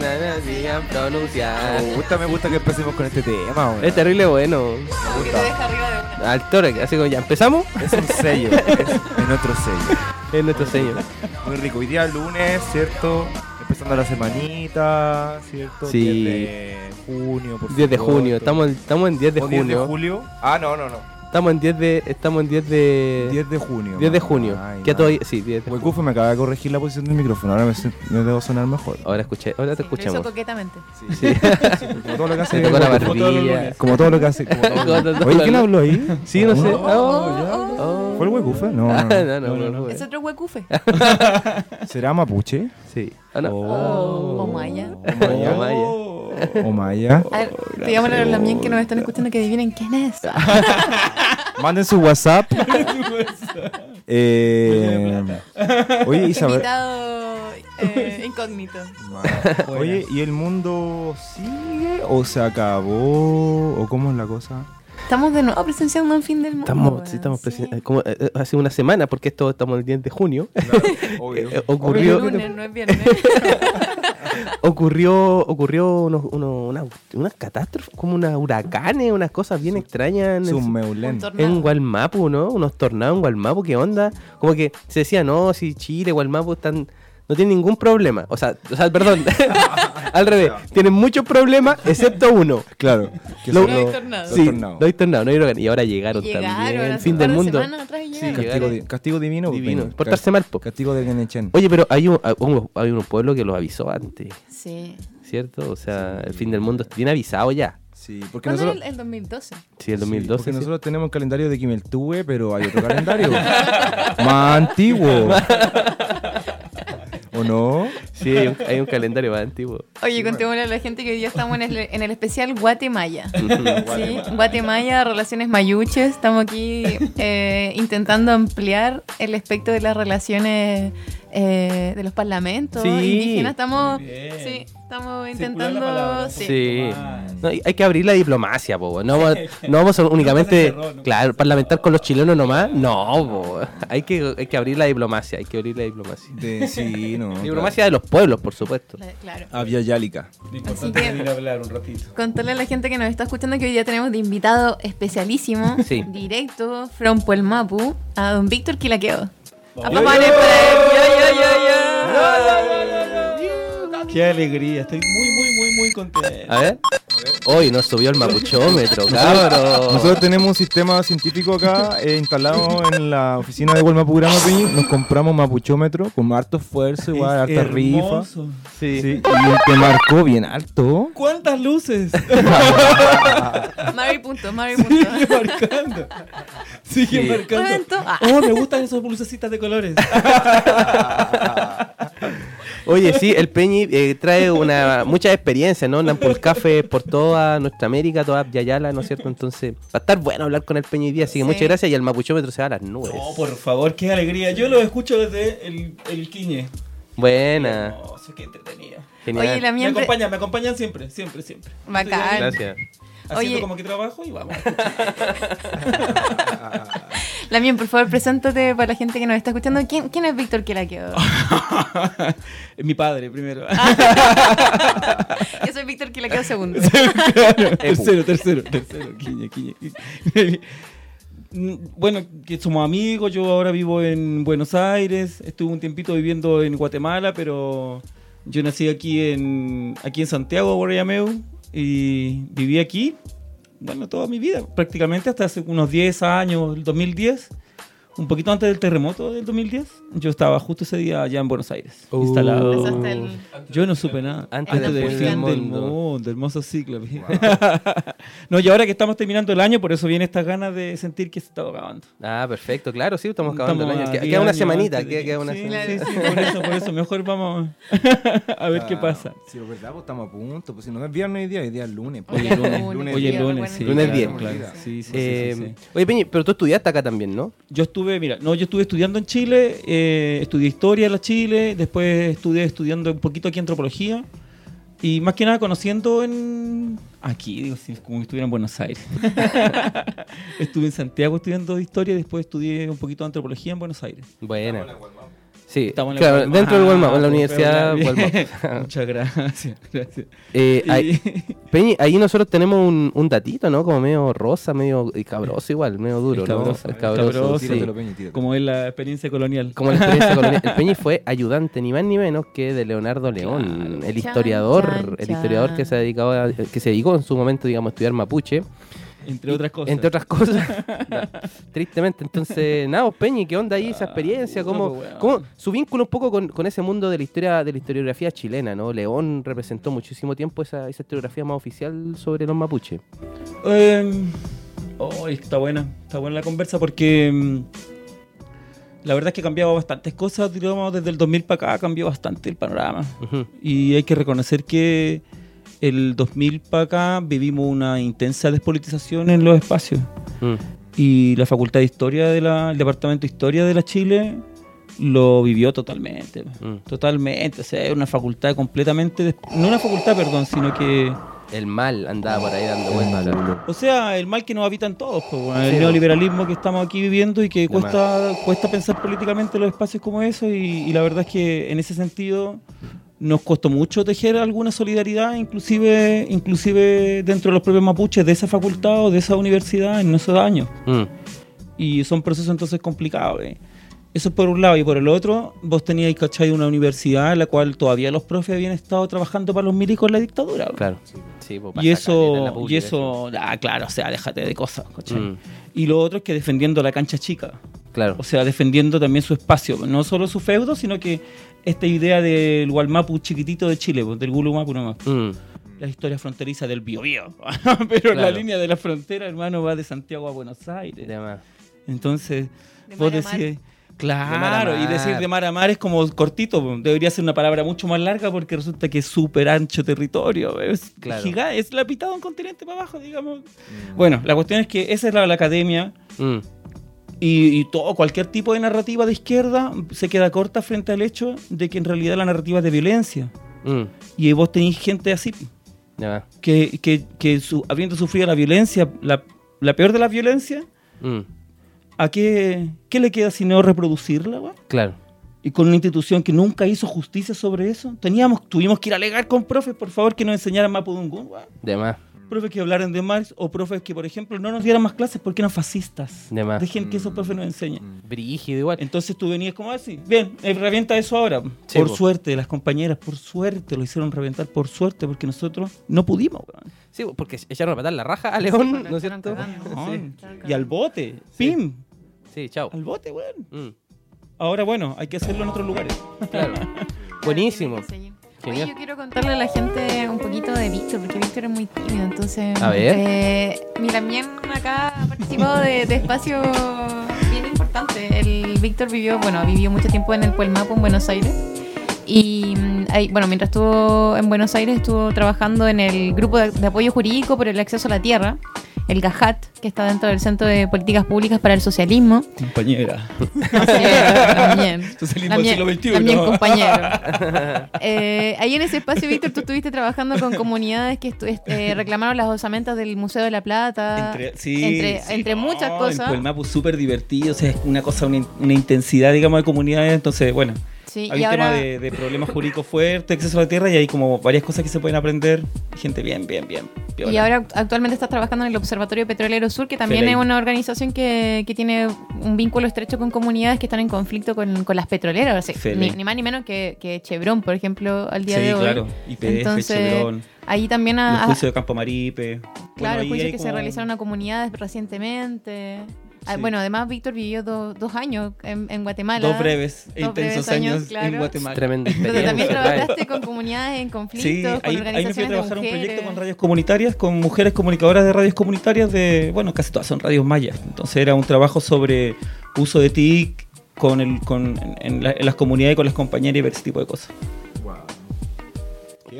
canciones no decían pronunciar. Me gusta, me gusta que empecemos con este tema, weón. Es terrible bueno. Que te deja arriba de una. Al toro, así como ya empezamos. Es un sello, es, es nuestro sello. Es nuestro sello. Muy rico. Hoy día lunes, ¿cierto? Empezando la semanita, ¿cierto? Sí. 10 de junio, por 10 de junio, estamos, en- estamos en 10 de ¿O 10 de junio. julio? Ah, no, no, no. Estamos en 10 de. Estamos en 10 de. 10 de junio. 10 de junio. Ay, que todavía. Sí, 10 de junio. Huecufe me acaba de corregir la posición del micrófono. Ahora me, me debo sonar mejor. Ahora escuché, ahora te Sí, lo hizo escuchamos. coquetamente. Sí. Como todo lo que hace. Se tocó la barbilla. Como todo lo que hace. Como todo lo- Como todo Oye, ¿quién habló ahí? Sí, no sé. Oh, Oh, oh. ¿Fue el Huecufe? No, no, no, no. no, no, no. Es otro huecufe. ¿Será mapuche? Sí. Ah, no. O maya. Oh, Maya. ¿O maya? A ver, digámosle a los lamien que nos están escuchando que adivinen quién es. Manden su WhatsApp. eh, oye, Isabel. Invitado eh, incógnito. Oye, ¿y el mundo sigue o se acabó? ¿O cómo es la cosa? Estamos de nuevo presenciando un fin del mundo. Estamos, sí, estamos sí. eh, como, eh, eh, hace una semana, porque esto estamos el 10 de junio. Obvio. Eh, ocurrió, Es lunes, no es viernes. Ocurrió, ocurrió unos, unos, una- unas catástrofes, como unas huracanes, unas cosas bien extrañas en, el- Submeulen. Un tornado. en Gualmapu, ¿no? Unos tornados en Gualmapu, ¿qué onda? Como que se decía, no, si Chile, Gualmapu están, no tienen ningún problema. O sea, o sea perdón, al revés, tienen muchos problemas, excepto uno. Claro. Que Lo- No hay tornado. Sí, no hay tornado, no hay. Y ahora llegaron, Llegaron también, fin del mundo. y Sí. Castigo, di- castigo divino. Divino, Peña. portarse mal, po. Castigo de Genechen. Oye, pero hay un, hay un, hay un pueblo que los avisó antes, Sí. ¿cierto? O sea, el fin del mundo viene avisado ya. Sí, porque ¿Cuándo era nosotros... el, el 2012? Sí, el Sí, 2012. porque sí. nosotros tenemos el calendario de Kimeltube, pero hay otro calendario. más antiguo. ¿O no? Sí, hay un, hay un calendario más antiguo. Oye, contémosle a la gente que hoy día estamos en el, en el especial Guatemala. Sí, Guatemala, relaciones mayuches. Estamos aquí eh, intentando ampliar el espectro de las relaciones eh, de los parlamentos Sí. indígenas. Estamos, sí, estamos intentando. palabra, sí. Sí. Más. No, hay que abrir la diplomacia, po. No vamos, no vamos a únicamente, cerró, no claro, parlamentar con los chilenos nomás. No, po. Hay que, hay que abrir la diplomacia, hay que abrir la diplomacia. De, sí, no. Diplomacia de los pueblos, por supuesto. La- Claro. Había Yálica. Que- venir a hablar un ratito. Contarle a la gente que nos está escuchando que hoy día tenemos de invitado especialísimo, Sí. directo, from Puelmapu, a don Víctor Quilaqueo. Él. Yo, yo, yo, yo. Qué alegría, estoy muy, muy, muy, muy contento. A ver. Hoy nos subió el mapuchómetro, cabrón. Nosotros tenemos un sistema científico acá eh, instalado en la oficina de Huelmapu Grama Peñi. Nos compramos mapuchómetro con harto esfuerzo, igual, harta rifa. Sí. Sí, y el que marcó bien alto. ¿Cuántas luces? Mari punto, Mari punto. Sigue marcando. Sigue Sí. marcando. Momento. Ah. Oh, me gustan esos lucecitas de colores. Oye, sí, el Peñi eh, trae una mucha experiencia, ¿no? Andan por café por toda nuestra América, toda Yayala, ¿no es cierto? Entonces, va a estar bueno hablar con el Peñi hoy día, así que Sí. muchas gracias y el mapuchómetro se va a las nubes. Oh, por favor, qué alegría. Yo lo escucho desde el, el Quiñe. Buena, Hermoso, qué entretenido. genial. Oye, la Me mía. acompañan, me acompañan siempre, siempre, siempre. Bacán. Gracias. Haciendo Oye. como que trabajo y vamos. Lamien, por favor, preséntate para la gente que nos está escuchando. ¿Quién, quién es Víctor Quilaqueo? Mi padre primero. Yo soy Víctor Quilaqueo segundo. tercero, tercero, tercero. Quiñe. Mm, Bueno, que somos amigos, yo ahora vivo en Buenos Aires, estuve un tiempito viviendo en Guatemala, pero yo nací aquí en aquí en Santiago, Borrellameu, y viví aquí, bueno, toda mi vida, prácticamente hasta hace unos 10 años, el 2010, un poquito antes del terremoto del 2010, yo estaba justo ese día allá en Buenos Aires, Uh. instalado. El- Yo no supe nada. Antes Antes, del del fin del mundo. mundo, hermoso ciclo. no, y ahora que estamos terminando el año, por eso viene estas ganas de sentir que se está acabando. Ah, perfecto, claro, sí, estamos acabando Estamos el año. Queda, 10 queda una semanita, de queda, que- queda una sí, sí, por eso, por eso, mejor vamos a ver qué pasa. Si es verdad, pues estamos a punto. Pues si no es viernes hoy día, hoy día es lunes. Hoy pues. es lunes, lunes. Lunes claro, 10. claro. Sí, sí, sí, Eh, sí, sí. Oye, Peñi, pero tú estudiaste acá también, ¿no? Yo estuve, mira, no, yo estuve estudiando en Chile, eh, estudié historia en la Chile, después estudié estudiando un poquito aquí antropología Y más que nada conociendo en... Aquí, digo, como si estuviera en Buenos Aires. Estuve en Santiago estudiando historia y después estudié un poquito de antropología en Buenos Aires. Buena. Sí, Estamos en la claro, Walmart. dentro del Walmart, en la Ah, universidad. Walmart. Muchas gracias. gracias. Eh, ahí, Y- Peñi, ahí nosotros tenemos un, un datito, ¿no? Como medio rosa, medio y cabroso igual, medio duro, El ¿no? cabroso, El cabroso, cabroso. sí. Tíratelo, Peñi, tíratelo. como es la experiencia colonial. Como la experiencia colonial. El Peñi fue ayudante, ni más ni menos que de Leonardo León, Claro. el Chan, historiador, chan, el historiador que se dedicaba, a- que se dedicó en su momento, digamos, a estudiar mapuche. Entre otras cosas. Entre otras cosas. Tristemente. Entonces, nada, Peñi, ¿qué onda ahí esa experiencia? ¿Cómo, no, pues, cómo- su vínculo un poco con, con ese mundo de la historia, de la historiografía chilena, ¿no? León representó muchísimo tiempo esa, esa historiografía más oficial sobre los mapuches. Eh, oh, está buena, está buena la conversa porque mm, la verdad es que ha cambiado bastantes cosas, digamos, desde el 2000 para acá cambió bastante el panorama. Y hay que reconocer que el 2000 para acá vivimos una intensa despolitización en los espacios. Mm. Y la Facultad de Historia del Departamento de Historia de la Chile lo vivió totalmente. Mm. Totalmente. O sea, es una facultad completamente... No una facultad, perdón, sino que... El mal andaba por ahí dando vueltas. O sea, el mal que nos habitan todos, pues, bueno, el Sí, neoliberalismo que estamos aquí viviendo y que De cuesta, cuesta pensar políticamente los espacios como eso y, y la verdad es que en ese sentido nos costó mucho tejer alguna solidaridad, inclusive, inclusive dentro de los propios mapuches de esa facultad o de esa universidad en esos años. Mm. Y son procesos entonces complicados. eh. Eso por un lado. Y por el otro, vos teníais, ¿cachai? Una universidad en la cual todavía los profes habían estado trabajando para los milicos en la dictadura. Claro. Sí, pues, Y en la eso, y eso, ah, claro, o sea, déjate de cosas, ¿cachai? Mm. Y lo otro es que defendiendo la cancha chica, Claro. o sea, defendiendo también su espacio, no solo su feudo, sino que esta idea del Gualmapu chiquitito de Chile, pues, del Gulumapu nomás. Mm. La historia fronteriza del Biobío. Pero la línea de la frontera, hermano, va de Santiago a Buenos Aires. De. Entonces, De vos decís, De claro, y mar. decir de mar a mar es como cortito, po. debería ser una palabra mucho más larga porque resulta que es súper ancho territorio, es Claro. giga- es la pitada de un continente para abajo, digamos. Bueno, la cuestión es que esa es la, la academia Mm. Y, y todo, cualquier tipo de narrativa de izquierda se queda corta frente al hecho de que en realidad la narrativa es de violencia. Mm. Y vos tenéis gente así, más. que, que, que su- habiendo sufrido la violencia, la, la peor de las violencias, Mm. ¿a qué, qué le queda si no reproducirla, weón? Claro. Y con una institución que nunca hizo justicia sobre eso. Teníamos, tuvimos que ir a alegar con profes, por favor, que nos enseñaran Mapudungun. De más. Profes que hablaran de Marx o profes que, por ejemplo, no nos dieran más clases porque eran fascistas. De más. Dejen que esos profes nos enseñen. Brígido igual. Entonces tú venías como así, bien, eh, revienta eso ahora. Sí, por po. suerte, las compañeras, por suerte, lo hicieron reventar, por suerte, porque nosotros no pudimos, weón. Sí, porque echaron a patar la raja a León, ¿no es cierto? Sí. Y al bote, Sí. pim, Sí, chao. al bote, weón. Mm. Ahora, bueno, hay que hacerlo en otros lugares. Claro. Buenísimo. Oye, yo quiero contarle a la gente un poquito de Víctor, porque Víctor es muy tímido, entonces... A ver. eh, mi también acá ha participado de, de espacios bien importantes. El Víctor vivió, bueno, vivió mucho tiempo en el Puelmapo, en Buenos Aires. Y ahí, bueno, mientras estuvo en Buenos Aires, estuvo trabajando en el grupo de, de apoyo jurídico por el acceso a la tierra, el GAJAT, que está dentro del Centro de Políticas Públicas para el Socialismo. Compañera. También. Socialismo del siglo XXI. también compañero. Eh, ahí en ese espacio, Víctor, tú estuviste trabajando con comunidades que estu- eh, reclamaron las osamentas del Museo de la Plata. Entre, sí, entre, sí, entre no, muchas cosas. Puelmapu súper divertido, o sea, es una cosa, una, una intensidad, digamos, de comunidades. Entonces, bueno, Sí, hay y un tema ahora, de, de problemas jurídicos fuertes, acceso a la tierra y hay como varias cosas que se pueden aprender. Gente bien, bien, bien. y ahora act- actualmente estás trabajando en el Observatorio Petrolero Sur, que también es una organización que, que tiene un vínculo estrecho con comunidades que están en conflicto con, con las petroleras. O sea, Feley. ni, ni más ni menos que, que Chevron, por ejemplo, al día sí, de hoy. claro. IPF, Entonces, Chevron, Ahí también los ha, juicios de Campo Maripe. Claro, Bueno, juicios que se como- realizaron a comunidades recientemente. Ah, Sí. Bueno, además Víctor vivió do- dos años en, en Guatemala. Dos breves e Dos intensos breves años, años, claro. en Guatemala. Tremenda Donde también trabajaste con comunidades en conflicto, Sí, con ahí, ahí me fui a organizaciones trabajar de un proyecto con radios comunitarias, con mujeres comunicadoras de radios comunitarias de, bueno, casi todas son radios mayas. Entonces era un trabajo sobre uso de TIC con el, con, en, en la- en las comunidades, con las compañeras y ver ese tipo de cosas.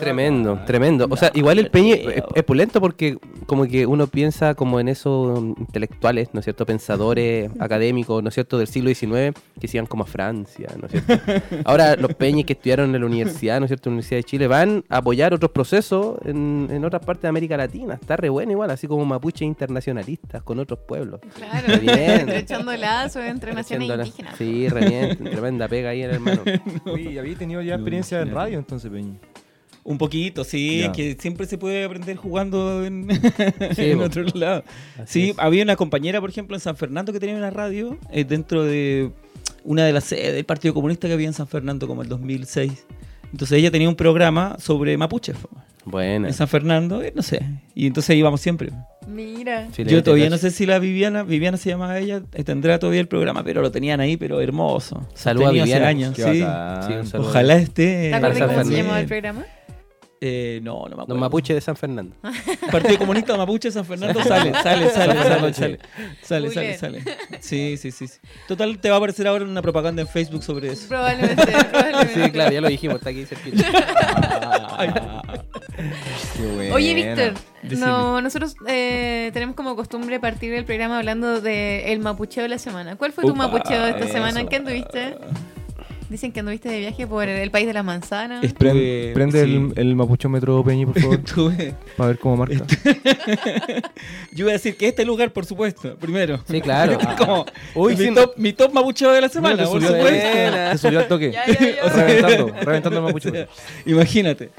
Tremendo, tremendo. O sea, igual el Peñi es, es pulento porque como que uno piensa como en esos intelectuales, ¿no es cierto? Pensadores académicos, ¿no es cierto? Del siglo XIX que se iban como a Francia, ¿no es cierto? Ahora los Peñis que estudiaron en la universidad, ¿no es cierto? En la Universidad de Chile van a apoyar otros procesos en, en otras partes de América Latina. Está re bueno igual, así como mapuches internacionalistas con otros pueblos. Claro, Re bien. echando lazos entre naciones indígenas. Sí, re bien. Tremenda pega ahí el hermano. Oye, ¿había tenido ya experiencia en radio entonces, Peñi? Un poquito, sí, Ya. que siempre se puede aprender jugando en, Sí, en otro lado. Así Sí, es. había una compañera, por ejemplo, en San Fernando que tenía una radio eh, dentro de una de las sedes del Partido Comunista que había en San Fernando como el 2006. Entonces ella tenía un programa sobre mapuches po, Buena. en San Fernando, eh, no sé. Y entonces íbamos siempre. Mira. Filete, Yo todavía no sé si la Viviana, Viviana se llamaba ella, eh, tendrá todavía el programa, pero lo tenían ahí, pero hermoso. Saluda a hace Viviana. años, Qué sí. Ojalá esté. ¿Te acuerdas San cómo se Fernando. llamaba el programa? Eh, no, no me acuerdo. Los mapuches de San Fernando. Partido Comunista Mapuche San Fernando sale, sale, sale, sale, sale, sale, sale. Sí, sí, sí, sí. Total, te va a aparecer ahora una propaganda en Facebook sobre eso. Probablemente, probablemente. Sí, claro, ya lo dijimos, está aquí cerquita. Oye, Víctor, no, nosotros eh, tenemos como costumbre partir el programa hablando de el mapucheo de la semana. ¿Cuál fue tu Upa, mapucheo de esta eso. semana? ¿En qué anduviste? Dicen que anduviste de viaje por el país de las manzanas. Estuve- Prende sí. el, el mapuchómetro, Peñi, por favor, Estuve- para ver cómo marca. Yo iba a decir que este lugar, por supuesto, primero. Sí, claro. Como Uy, mi, sí, top, mi top mapucheo de la semana, por supuesto. Te subió al toque. Ya, ya, ya. Reventando, reventando el mapuchómetro. Imagínate.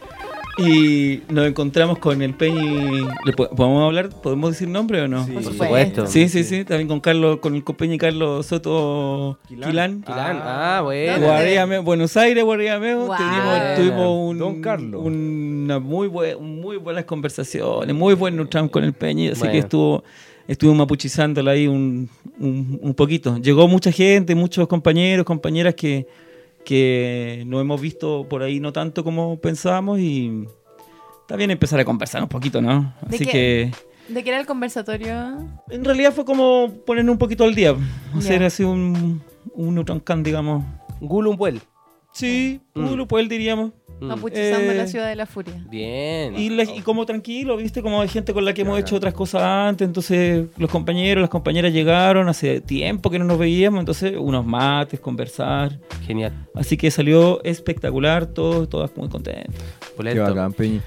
Y nos encontramos con el Peñi. ¿Le po- ¿Podemos hablar? ¿Podemos decir nombre o no? Sí. Por supuesto. Sí, sí, sí. También con Carlos, con el Peñi Carlos Soto Quilán. Quilán. Quilán. Ah, bueno. ¿Dónde? Guardiame- Buenos Aires, Guardiameo, Wow. tuvimos, tuvimos un, Don Carlos. una muy, bue- muy buenas conversaciones, muy buen neutral con el Peñi, así Bueno. que estuvo, estuvo mapuchizándola ahí un, un, un poquito. Llegó mucha gente, muchos compañeros, compañeras que, que no hemos visto por ahí no tanto como pensábamos y está bien empezar a conversar un poquito, ¿no? ¿De Así qué? que ¿De qué era el conversatorio? en realidad fue como poner un poquito al día, hacer así un, un neutral digamos. Gulumbuel. Sí, Mm. pues diríamos. Mm. Mapuchizando Eh, la ciudad de la furia. Bien. Y, la- y como tranquilo, ¿viste? Como hay gente con la que hemos hecho otras cosas antes. Entonces, los compañeros, las compañeras llegaron hace tiempo que no nos veíamos. Entonces, unos mates, conversar. Genial. Así que salió espectacular, todos, todas muy contentos. Qué bacán, Peñi.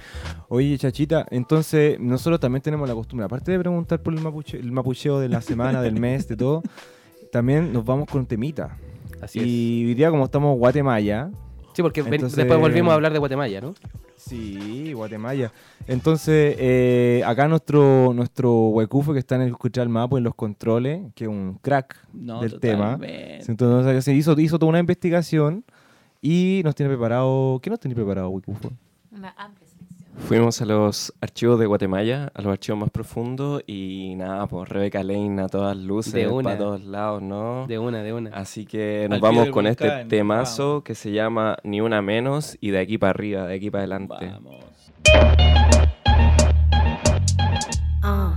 Oye, Chachita, entonces nosotros también tenemos la costumbre, aparte de preguntar por el, mapuche- el mapucheo de la semana, del mes, de todo, también nos vamos con temita. Así es. y hoy día, como estamos en Guatemala, Sí, porque Entonces- después volvimos a hablar de Guatemala, ¿no? Sí, Guatemala. Entonces, eh, acá nuestro nuestro huecufo que está en el escuchar el mapa en los controles, que es un crack No, del tema. Entonces, se hizo, hizo toda una investigación y nos tiene preparado. ¿Qué nos tiene preparado, huecufo? Una amplia. Fuimos a los archivos de Guatemala, a los archivos más profundos y nada, pues Rebeca Lane a todas luces, para todos lados, ¿no? De una, de una. Así que nos Al vamos con este temazo vamos. que se llama Ni una menos y de aquí para arriba, de aquí para adelante. Vamos. Ah.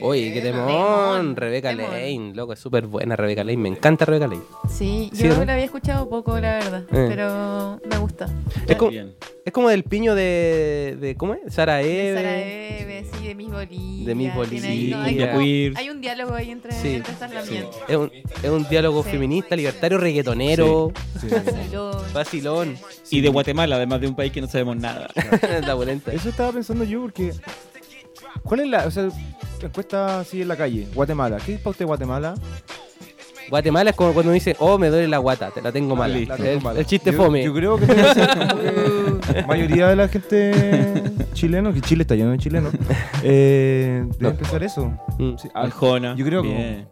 Oye, qué temón, Temón, Rebeca temón. Lane, loco, es súper buena Rebeca Lane, me encanta Rebeca Lane. Sí, Sí, yo ¿no? la había escuchado poco, la verdad, Eh. pero me gusta. Es como, es como del piño de, de ¿cómo es? Sara Eve. Sara Eve, sí, de Miss Bolivia. De Miss tiene ahí- Bolivia. no, hay, como- hay un diálogo ahí entre, Sí, entre estas lamientas. Es un, es un diálogo Sí. feminista, libertario, reggaetonero, Vacilón. Y de Guatemala, además de un país que no sabemos nada. La. Eso estaba pensando yo porque. ¿Cuál es la. O sea, encuesta así en la calle? Guatemala. ¿Qué es para usted Guatemala? Guatemala es como cuando dice, oh, me duele la guata, te la tengo mala. La tengo el, mala. el chiste Yo- fome. Yo creo que la mayoría de la gente chilena, que Chile está lleno de chilenos, eh, debe No. empezar eso. Mm. Sí, Arjona. Yo creo que- Bien.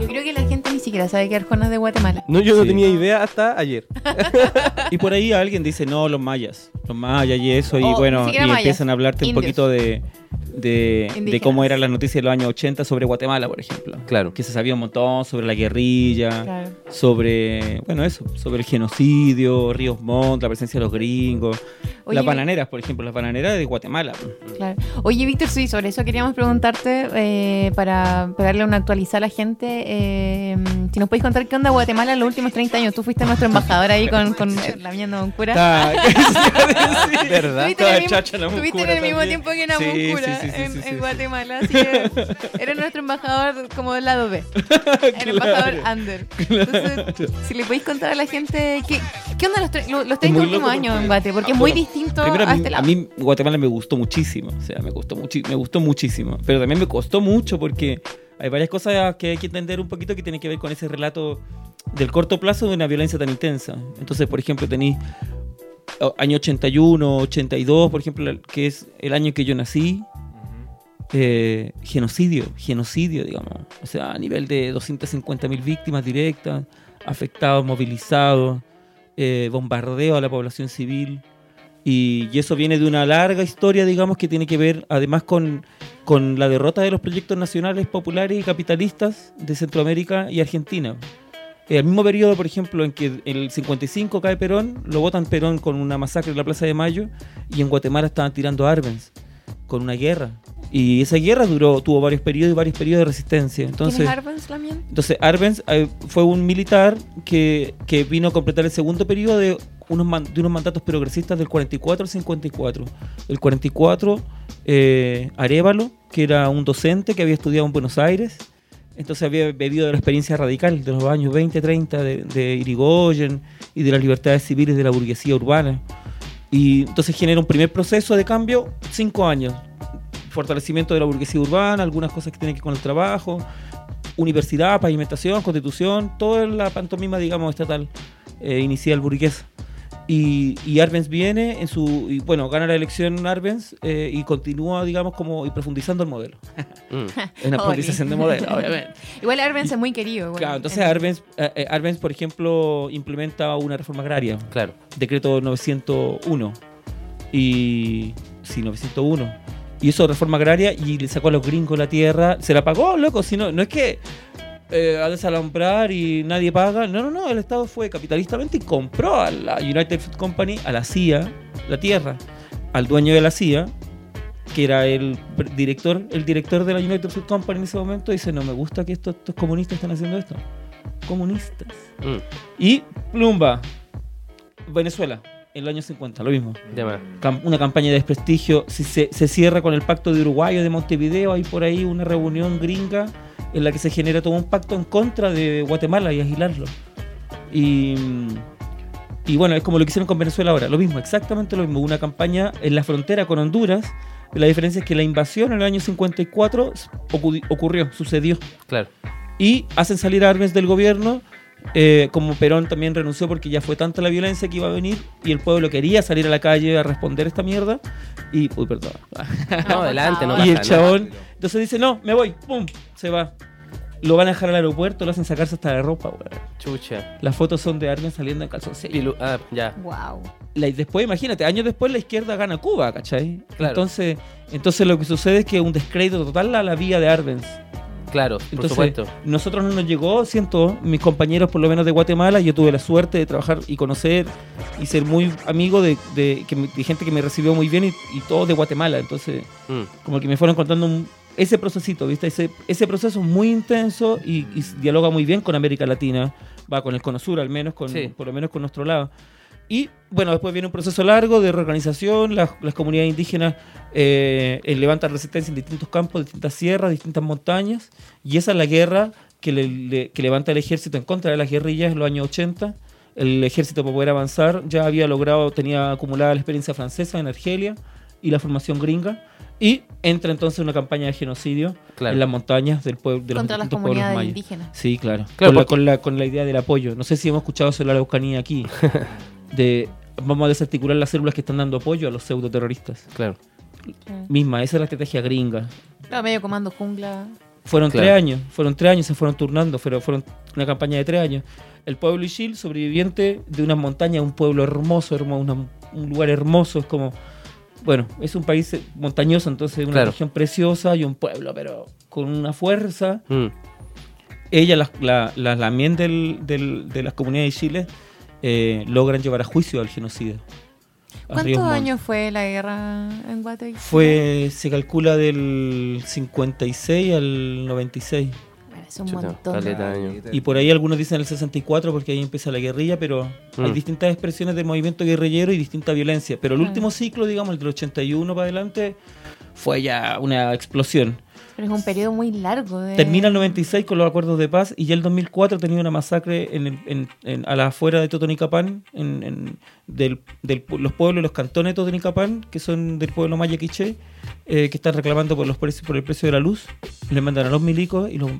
Yo creo que la gente ni siquiera sabe que Arjona es de Guatemala. No, yo no Sí. tenía idea hasta ayer. Y por ahí alguien dice, no, los mayas. Los mayas y eso. Y Oh, bueno, y mayas, empiezan a hablarte un poquito de, de, cómo eran las noticias de los años 80 sobre Guatemala, por ejemplo. Claro. Que se sabía un montón sobre la guerrilla, Claro. sobre, bueno, eso, sobre el genocidio, Ríos Montt, la presencia de los gringos. Oye, las bananeras, por ejemplo, las bananeras de Guatemala. Claro. Oye, Víctor, sí, sobre eso queríamos preguntarte eh, para pegarle una actualizada a la gente. Eh, si nos podéis contar qué onda Guatemala en los últimos 30 años. Tú fuiste nuestro embajador ahí con, con la viendo con cura. Está- ¿Verdad? Estuviste en el mismo, Namuncura tiempo que Namuncura sí, sí, sí, en, en. Guatemala, así que eres nuestro embajador como del lado B. El embajador under. Entonces, si le podéis contar a la gente qué, qué onda los, los 30 muy últimos años porque- en Guate, porque es Ah, muy bueno, distinto a a mí, este a lado. mí Guatemala me gustó muchísimo. O sea, me gustó, muchi- me gustó muchísimo. Pero también me costó mucho porque hay varias cosas que hay que entender un poquito que tienen que ver con ese relato del corto plazo de una violencia tan intensa. Entonces, por ejemplo, tenéis año 81, 82, por ejemplo, que es el año que yo nací. Eh, genocidio, genocidio, digamos. O sea, a nivel de 250.000 víctimas directas, afectados, movilizados, eh, bombardeo a la población civil. Y, y eso viene de una larga historia, digamos, que tiene que ver además con, con la derrota de los proyectos nacionales populares y capitalistas de Centroamérica y Argentina. El mismo periodo, por ejemplo, en que en el 55 cae Perón, lo votan Perón con una masacre en la Plaza de Mayo y en Guatemala estaban tirando Arbenz con una guerra. Y esa guerra duró, tuvo varios periodos y varios periodos de resistencia. Entonces, ¿Quién es Arbenz Lamien? entonces, Arbenz eh, fue un militar que, que vino a completar el segundo periodo de unos, de unos mandatos progresistas del 44 al 54. El 44, eh, Arevalo, que era un docente que había estudiado en Buenos Aires, entonces había bebido de la experiencia radical de los años 20, 30, de, de Irigoyen y de las libertades civiles de la burguesía urbana. Y entonces genera un primer proceso de cambio, cinco años. Fortalecimiento de la burguesía urbana, algunas cosas que tienen que ver con el trabajo, universidad, pavimentación, constitución, toda la pantomima, digamos, estatal eh, inicial burguesa. Y, y Arbenz viene en su. Y bueno, gana la elección Arbenz eh, y continúa, digamos, como y profundizando el modelo. Mm. En la Oli. profundización de modelo, obviamente. Igual Arbenz es muy querido. bueno, Claro, entonces en- Arbenz, eh, eh, Arbenz, por ejemplo, implementa una reforma agraria Claro. decreto 901 y sí 901 y eso reforma agraria y le sacó a los gringos la tierra se la pagó loco si no no es que eh, a desalambrar y nadie paga no no no el estado fue capitalistamente y compró a la United Fruit Company a la CIA la tierra al dueño de la CIA que era el director el director de la United Fruit Company en ese momento dice no me gusta que estos, estos comunistas están haciendo esto comunistas Mm. y plumba Venezuela. En el año 50, lo mismo. De. Cam- una campaña de desprestigio. Si se, se cierra con el pacto de Uruguay o de Montevideo, hay por ahí una reunión gringa en la que se genera todo un pacto en contra de Guatemala y agilarlo. Y, y bueno, es como lo que hicieron con Venezuela ahora, lo mismo, exactamente lo mismo. Una campaña en la frontera con Honduras. La diferencia es que la invasión en el año 54 ocurri- ocurrió, sucedió Claro. y hacen salir a Arbenz del gobierno. Eh, como Perón también renunció porque ya fue tanta la violencia que iba a venir y el pueblo quería salir a la calle a responder esta mierda. Y, uy, perdón. No, adelante, no y el nada. chabón, entonces dice: No, me voy, pum, se va. Lo van a dejar al aeropuerto, lo hacen sacarse hasta la ropa, weón. Chucha. Las fotos son de Arbenz saliendo en calzoncillo. Ah, ya. Wow. La- después, imagínate, años después la izquierda gana Cuba, ¿cachai? Claro. Entonces, entonces lo que sucede es que un descrédito total a la vía de Arbenz. Claro, por Entonces, supuesto. nosotros no nos llegó, siento, mis compañeros por lo menos de Guatemala, yo tuve la suerte de trabajar y conocer y ser muy amigo de, de- gente que me recibió muy bien y, y todos de Guatemala. Entonces, Mm. como que me fueron contando un- ese procesito, ¿viste? Ese, ese proceso es muy intenso y, y dialoga muy bien con América Latina, va con el Cono Sur al menos, con, Sí. por lo menos con nuestro lado. Y bueno, después viene un proceso largo de reorganización, las, las comunidades indígenas eh, eh, levantan resistencia en distintos campos, distintas sierras, distintas montañas, y esa es la guerra que, le- le- que levanta el ejército en contra de las guerrillas en los años 80. El ejército para poder avanzar ya había logrado, tenía acumulada la experiencia francesa en Argelia y la formación gringa, y entra entonces una campaña de genocidio Claro. en las montañas del pueblo, de los Contra las distintos pueblos comunidades mayas. indígenas. Sí, claro. Claro, con, la, porque- con, la, con la idea del apoyo. No sé si hemos escuchado sobre la Araucanía aquí. de vamos a desarticular las células que están dando apoyo a los pseudoterroristas. Claro. Misma, esa es la estrategia gringa. Claro, medio comando jungla. Fueron Claro. tres años, fueron tres años, se fueron turnando, pero fueron una campaña de tres años. El pueblo Ishil, sobreviviente de unas montañas, un pueblo hermoso, hermo- una- un lugar hermoso, es como, bueno, es un país montañoso, entonces una Claro. región preciosa y un pueblo, pero con una fuerza. Mm. Ella, las la, la, la mien del- del- de las comunidades de Chile, eh, logran llevar a juicio al genocidio. a ¿Cuántos años fue la guerra en Guatemala? Fue, se calcula del 56 al 96. Bueno, es un Chuta, montón. de. Y por ahí algunos dicen el 64 porque ahí empieza la guerrilla, pero hay Mm. distintas expresiones del movimiento guerrillero y distinta violencia. Pero el Claro. último ciclo, digamos, el del 81 para adelante, fue ya una explosión. Pero es un periodo muy largo. De... Termina el 96 con los acuerdos de paz y ya el 2004 tenía una masacre en, el- en- en- a la afuera de Totonicapán, en, en- del, del los pueblos, los cantones de Totonicapán, que son del pueblo maya quiché, eh, que están reclamando por los precios, por el precio de la luz. Les mandan a los milicos y los,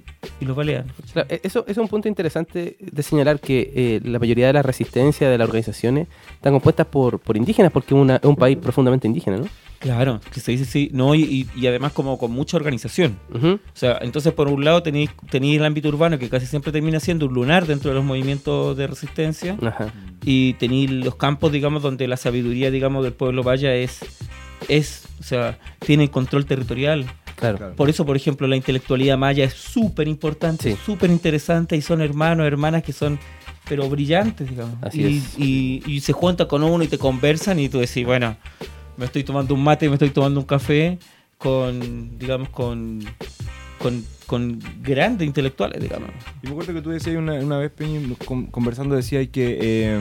y los balean. Claro, e- eso, eso es un punto interesante de señalar que eh, la mayoría de la resistencia de las organizaciones están compuestas por, por indígenas, porque es una- es un país profundamente indígena, ¿no? Claro, que se dice sí, no, y, además como con mucha organización. O sea, entonces por un lado tenéis, tenéis el ámbito urbano que casi siempre termina siendo un lunar dentro de los movimientos de resistencia. Ajá. y tenéis los campos, digamos, donde la sabiduría, digamos, del pueblo vaya es, es o sea, tiene control territorial. Claro. Claro. Por eso, por ejemplo, la intelectualidad maya es súper importante, Sí. súper interesante y son hermanos, hermanas que son, pero brillantes, digamos. Así y, es. Y, y se juntan con uno y te conversan y tú decís, bueno, me estoy tomando un mate, me estoy tomando un café con, digamos, con, con, con grandes intelectuales, digamos. Y me acuerdo que tú decías una, una vez, Peñi, con- conversando, decías que eh,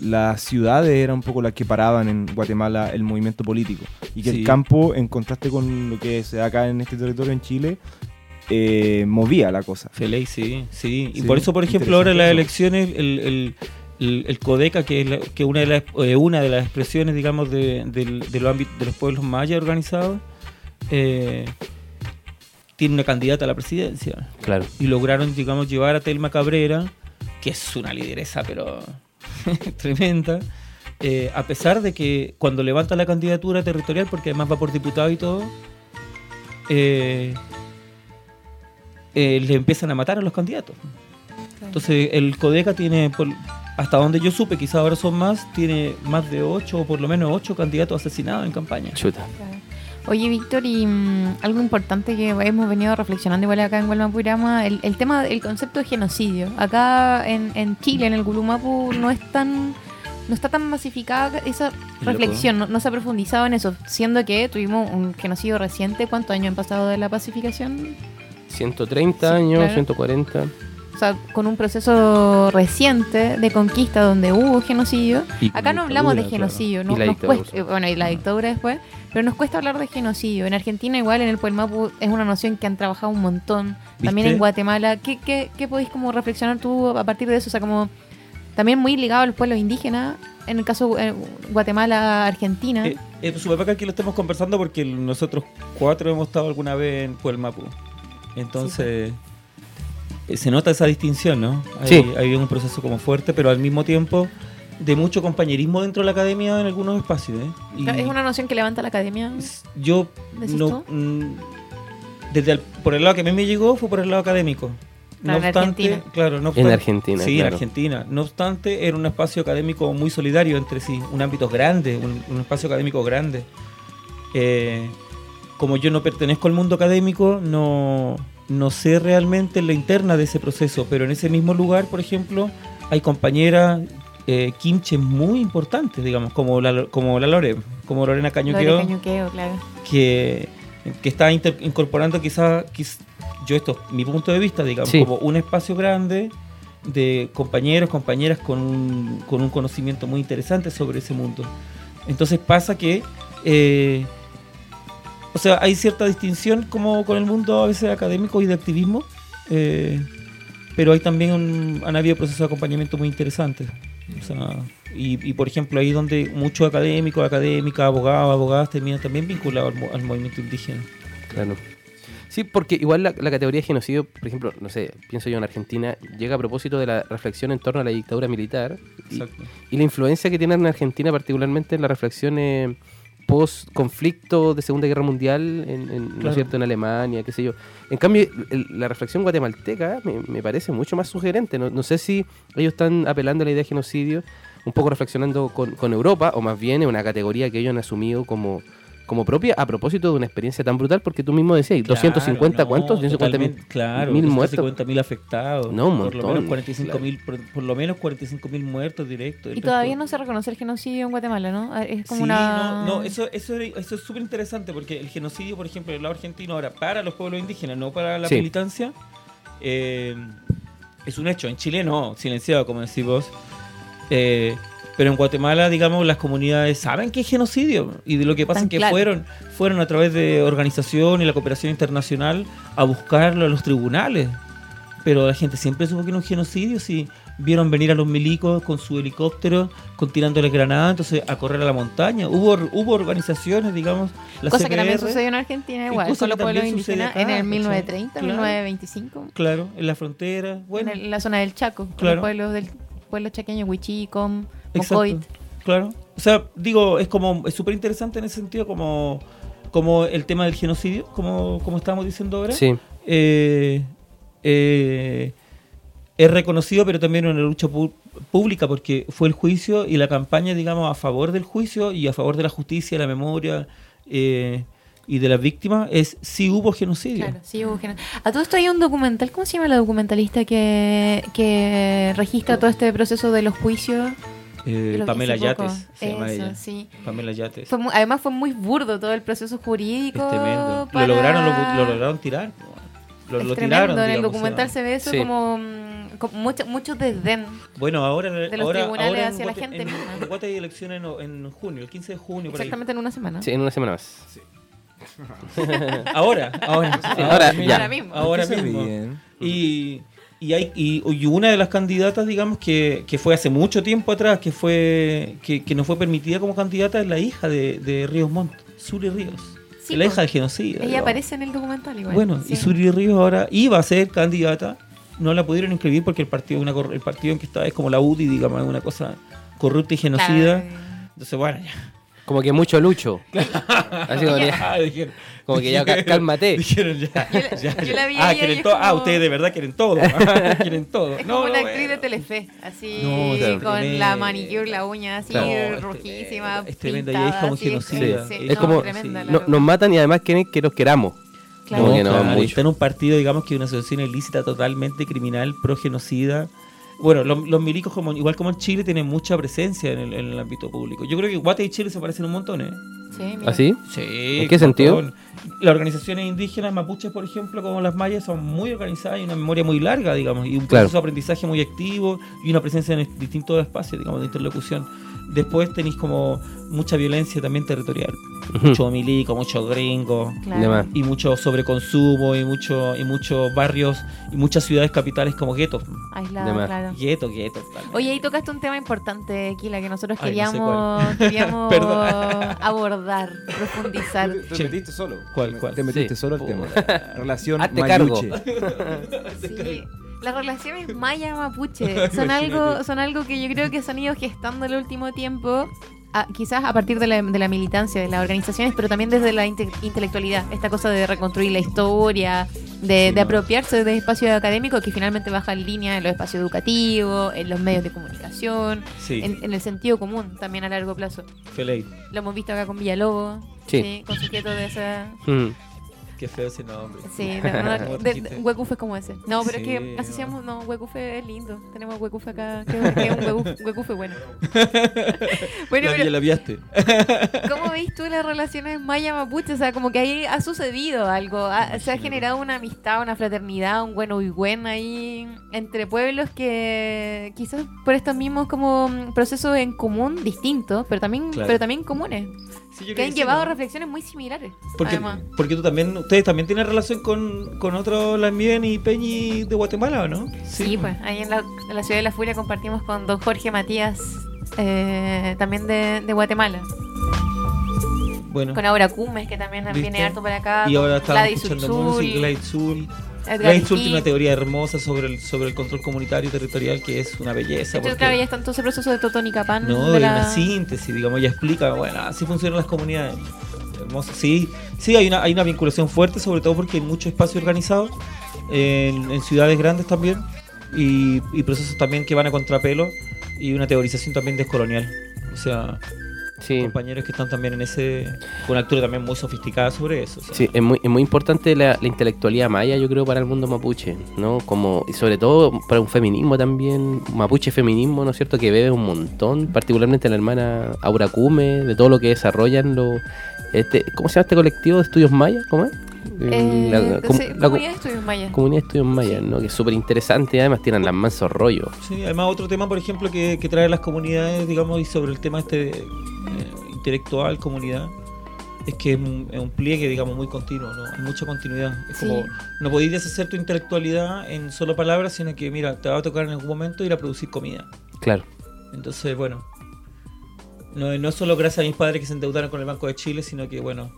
las ciudades eran un poco las que paraban en Guatemala el movimiento político. Y que Sí. el campo, en contraste con lo que se da acá en este territorio en Chile, eh, movía la cosa. Feliz, sí, sí. Y Sí, por eso, por ejemplo, ahora en las elecciones, el, el, el, el Codeca, que es la- que una, de las, eh, una de las expresiones, digamos, de, del- de los de los pueblos mayas organizados, eh, tiene una candidata a la presidencia. Claro. Y lograron, digamos, llevar a Telma Cabrera, que es una lideresa, pero tremenda, eh, a pesar de que cuando levanta la candidatura territorial, porque además va por diputado y todo, eh, eh, le empiezan a matar a los candidatos. Entonces el Codeca tiene, por- hasta donde yo supe, quizás ahora son más, tiene más de ocho o por lo menos ocho candidatos asesinados en campaña. Chuta. Oye, Víctor, y mm, algo importante que hemos venido reflexionando igual acá en Gualmapurama, el, el tema, el concepto de genocidio. Acá en, en Chile, en el Gulumapu, no es tan no está tan masificada esa reflexión, no, no se ha profundizado en eso, siendo que tuvimos un genocidio reciente. ¿Cuántos años han pasado de la pacificación? 130 Sí, años, claro. 140. Sea, con un proceso reciente de conquista donde hubo genocidio. Y Acá no hablamos de genocidio, no, Y la nos dictadura, cuesta- eh, bueno, y la dictadura después, pero nos cuesta hablar de genocidio. En Argentina igual, en el Puelmapu es una noción que han trabajado un montón. También en Guatemala. ¿Qué, qué, qué podéis como reflexionar tú a partir de eso? O sea, como también muy ligado a los pueblos indígenas, en el caso eh, Guatemala, Argentina. Eh, es súper bacán que lo estemos conversando porque nosotros cuatro hemos estado alguna vez en Puelmapu. Entonces, eh, se nota esa distinción, ¿no? Hay, Sí. hay un proceso como fuerte, pero al mismo tiempo de mucho compañerismo dentro de la academia en algunos espacios, ¿eh? Y es una noción que levanta la academia. yo ¿Decís no... mm, desde el- por el lado que a mí me llegó fue por el lado académico. No Claro, en obstante, Argentina. claro, no En obstante- Argentina, Sí, en. Argentina. No obstante, era un espacio académico muy solidario entre sí, un ámbito grande, un, un espacio académico grande. Eh, como yo no pertenezco al mundo académico, no, no sé realmente la interna de ese proceso, pero en ese mismo lugar, por ejemplo, hay compañeras eh, muy importantes, digamos, como la, como la Lore, como Lorena Cañuqueo Lore Cañuqueo, claro. que, que está inter- incorporando quizás, yo esto, mi punto de vista, digamos, Sí. como un espacio grande de compañeros, compañeras con un, con un conocimiento muy interesante sobre ese mundo. Entonces pasa que, eh, o sea, hay cierta distinción como con el mundo a veces académico y de activismo, eh, pero hay también un- han habido procesos de acompañamiento muy interesantes. O sea, y, y, por ejemplo, ahí donde muchos académicos, académicas, abogados, abogadas terminan también vinculados al, mo- al movimiento indígena. Claro. Sí, porque igual la, la categoría de genocidio, por ejemplo, no sé, pienso yo en Argentina, llega a propósito de la reflexión en torno a la dictadura militar y, Exacto. y la influencia que tiene en Argentina, particularmente en la reflexión eh, post-conflicto de Segunda Guerra Mundial, en, en, ¿no es cierto? en Alemania, qué sé yo. En cambio, el- la reflexión guatemalteca me, me parece mucho más sugerente. No, no sé si ellos están apelando a la idea de genocidio, un poco reflexionando con, con Europa, o más bien en una categoría que ellos han asumido como, como propia a propósito de una experiencia tan brutal, porque tú mismo decías, 250, Claro, ¿cuántos? no, 250 mil, claro, mil muertos. 250 mil afectados. No, un Por lo montón, menos 45 mil, por, por lo menos 45 mil muertos directos. Y todavía resto- no se reconoce el genocidio en Guatemala, ¿no? Ah, Es como Sí, una... no, no, eso, eso, eso es súper interesante porque el genocidio, por ejemplo, del lado argentino ahora, para los pueblos indígenas, no para la Sí. militancia, eh, es un hecho. En Chile no, silenciado, como decís vos. Eh, pero en Guatemala, digamos, las comunidades saben que es genocidio. Y de lo que pasa Tan es que claro. fueron, fueron a través de organización y la cooperación internacional a buscarlo a los tribunales. Pero la gente siempre supo que era un genocidio si vieron venir a los milicos con su helicóptero, con tirándoles granadas, entonces a correr a la montaña. Hubo, hubo organizaciones, digamos, la Cosa que también sucedió en Argentina igual, con los pueblos indígenas acá, en el ¿cachai? 1930, Claro. 1925, Claro, en la frontera. Bueno, en el- la zona del Chaco, con Claro. los pueblos del pueblo chaqueño, Huichicom, Exacto. Claro. O sea, digo, es como es súper interesante en ese sentido como, como el tema del genocidio, como, como estábamos diciendo ahora. Sí, Eh, eh, es reconocido, pero también una lucha pu- pública, porque fue el juicio y la campaña, digamos, a favor del juicio y a favor de la justicia, la memoria eh, y de las víctimas, es si hubo genocidio. Claro, sí, hubo geno- A todo esto hay un documental, ¿cómo se llama la documentalista que, que registra todo este proceso de los juicios? Eh, Pamela. Yates, se llama Eso, ella. sí. Pamela Yates. Fue mu- además fue muy burdo todo el proceso jurídico. Es tremendo. para- Lo lograron, lo, lo lograron tirar. Lo, Es lo tiraron. en el digamos, documental o sea. se ve eso Sí. como, mm, como mucho, mucho desdén. Bueno, ahora, de los ahora, tribunales ahora en hacia la Guate- gente en, misma. en Guate hay elecciones en, en junio, el 15 de junio. por ahí. Exactamente en una semana. sí, en una semana más. Ahora, ahora, ahora, mismo, ya. Ahora mismo. ahora ¿Por qué se mismo. Y, y hay y, y una de las candidatas, digamos, que, que fue hace mucho tiempo atrás, que fue que, que no fue permitida como candidata, es la hija de, de Ríos Montt, Suri Ríos. Sí, la hija del genocidio. Ella digamos. aparece en el documental igual. Bueno, sí. y Suri Ríos ahora iba a ser candidata, no la pudieron inscribir porque el partido, una, el partido en que está es como la UDI, digamos, una cosa corrupta y genocida. Claro. Entonces, bueno, ya. Como que mucho lucho. Así como, que- Ah, como que ya cálmate. Dijeron ya. Yo la- ya, yo ya. la vi ah, quieren todo. Ah, como- ustedes de verdad quieren todo. quieren todo. Es No, como una no, actriz de. Telefe, así No, con tremendo. la manicure, la uña así Claro, rojísima. es tremenda, y pintada, es como así, genocida. sí, Es como- tremenda sí. la No- loca. nos matan y además quieren que los queramos. Claro. Como que no, claro, y mucho. está en un partido, digamos, que es una asociación ilícita totalmente criminal, pro genocida. Bueno, los, los milicos, como, igual como en Chile, tienen mucha presencia en el, en el ámbito público. Yo creo que Guate y Chile se parecen un montón, ¿eh? Sí, mira. ¿Así? Sí. ¿En qué sentido? con- Las organizaciones indígenas mapuches, por ejemplo, como las mayas, son muy organizadas y una memoria muy larga, digamos, y un Claro. proceso de aprendizaje muy activo y una presencia en distintos espacios, digamos, de interlocución. Después tenéis como mucha violencia también territorial. Mucho milico, mucho gringo. Claro. De más. Y mucho sobreconsumo y mucho y muchos barrios y muchas ciudades capitales como guetos. Aislado, claro. Guetos, guetos. tal. Oye, ahí tocaste un tema importante, Kila, que nosotros Ay, no sé queríamos, queríamos abordar, profundizar. Te metiste solo. ¿Cuál, Te- cuál? Te metiste Sí. solo al tema. Relación Hazte cargo. mayuche. Sí. Las relaciones maya-mapuche son algo, son algo que yo creo que se han ido gestando el último tiempo, a- quizás a partir de la, de la militancia, de las organizaciones, pero también desde la inte- intelectualidad, esta cosa de reconstruir la historia, de, de apropiarse de espacios académicos que finalmente baja en línea en los espacios educativos, en los medios de comunicación, Sí, en, en el sentido común también a largo plazo. Feley. Lo hemos visto acá con Villalobos, Sí. con sujetos de esa... Mm. Qué feo ese nombre. Sí, no, Como de, de- huecufe es como ese. No, pero Sí, es que asociamos, no, huecufe es lindo. Tenemos huecufe acá, que, es- un huecufe, huecufe bueno. bueno, La, pero la viaste. ¿cómo veis tú las relaciones maya-mapuche? O sea, como que ahí ha sucedido algo. ha- se ha generado una amistad, una fraternidad, un bueno y buen ahí entre pueblos que quizás por estos mismos como procesos en común, distintos, pero también, Claro. pero también comunes, Sí, que han sí, llevado ¿no? reflexiones muy similares. Porque, además. porque tú también, ustedes también tienen relación con, con otros Lamien y Peñi de Guatemala, ¿o no? Sí, pues ahí en la, en la Ciudad de la Furia compartimos con don Jorge Matías, eh, también de, de Guatemala. Bueno. Con Aura Cumes, que también ¿Viste? viene harto para acá. Y ahora estamos escuchando música, Glade Zul. Edgar Glade Zul tiene una teoría hermosa sobre el, sobre el control comunitario y territorial que es una belleza. Entonces, porque- claro, ya está en todo ese proceso de Totonicapán. No, de la- una síntesis, digamos, ella explica, bueno, así funcionan las comunidades. Hermoso. Sí, sí, hay una, hay una vinculación fuerte, sobre todo porque hay mucho espacio organizado en, en ciudades grandes también y, y procesos también que van a contrapelo y una teorización también descolonial. O sea, Sí. compañeros que están también en ese. con una lectura también muy sofisticada sobre eso. o sea. Sí, es muy, es muy importante la, la intelectualidad maya, yo creo, para el mundo mapuche, ¿no? Como, y sobre todo para un feminismo también, mapuche feminismo, ¿no es cierto? Que bebe un montón, particularmente la hermana Aura Cume, de todo lo que desarrollan los... Este, ¿Cómo se llama este colectivo de estudios mayas? ¿Cómo es? Eh, la, com- sí, la Comunidad de Estudios Maya. comunidad de estudios mayas, ¿no? Que es súper interesante y además tienen las mansos rollos. Sí, además otro tema, por ejemplo, que, que trae las comunidades, digamos, y sobre el tema este eh, intelectual, comunidad, es que es un, es un pliegue, digamos, muy continuo, ¿no? Hay mucha continuidad. Es Sí. como, no podéis deshacer tu intelectualidad en solo palabras, sino que, mira, te va a tocar en algún momento ir a producir comida. Claro. Entonces, bueno, no, no solo gracias a mis padres que se endeudaron con el Banco de Chile, sino que, bueno,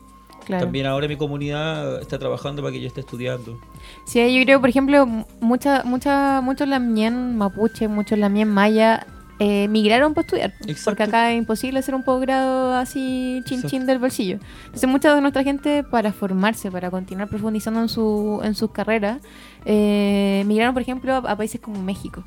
Claro. también ahora mi comunidad está trabajando para que yo esté estudiando. Sí, yo creo, por ejemplo, mucha, mucha, muchos lamien mapuche, muchos lamien maya eh, migraron para estudiar. Exacto. Porque acá es imposible hacer un posgrado así chin Exacto. chin del bolsillo. Entonces, mucha de nuestra gente, para formarse, para continuar profundizando en, su, en sus carreras, eh, migraron, por ejemplo, a, a países como México.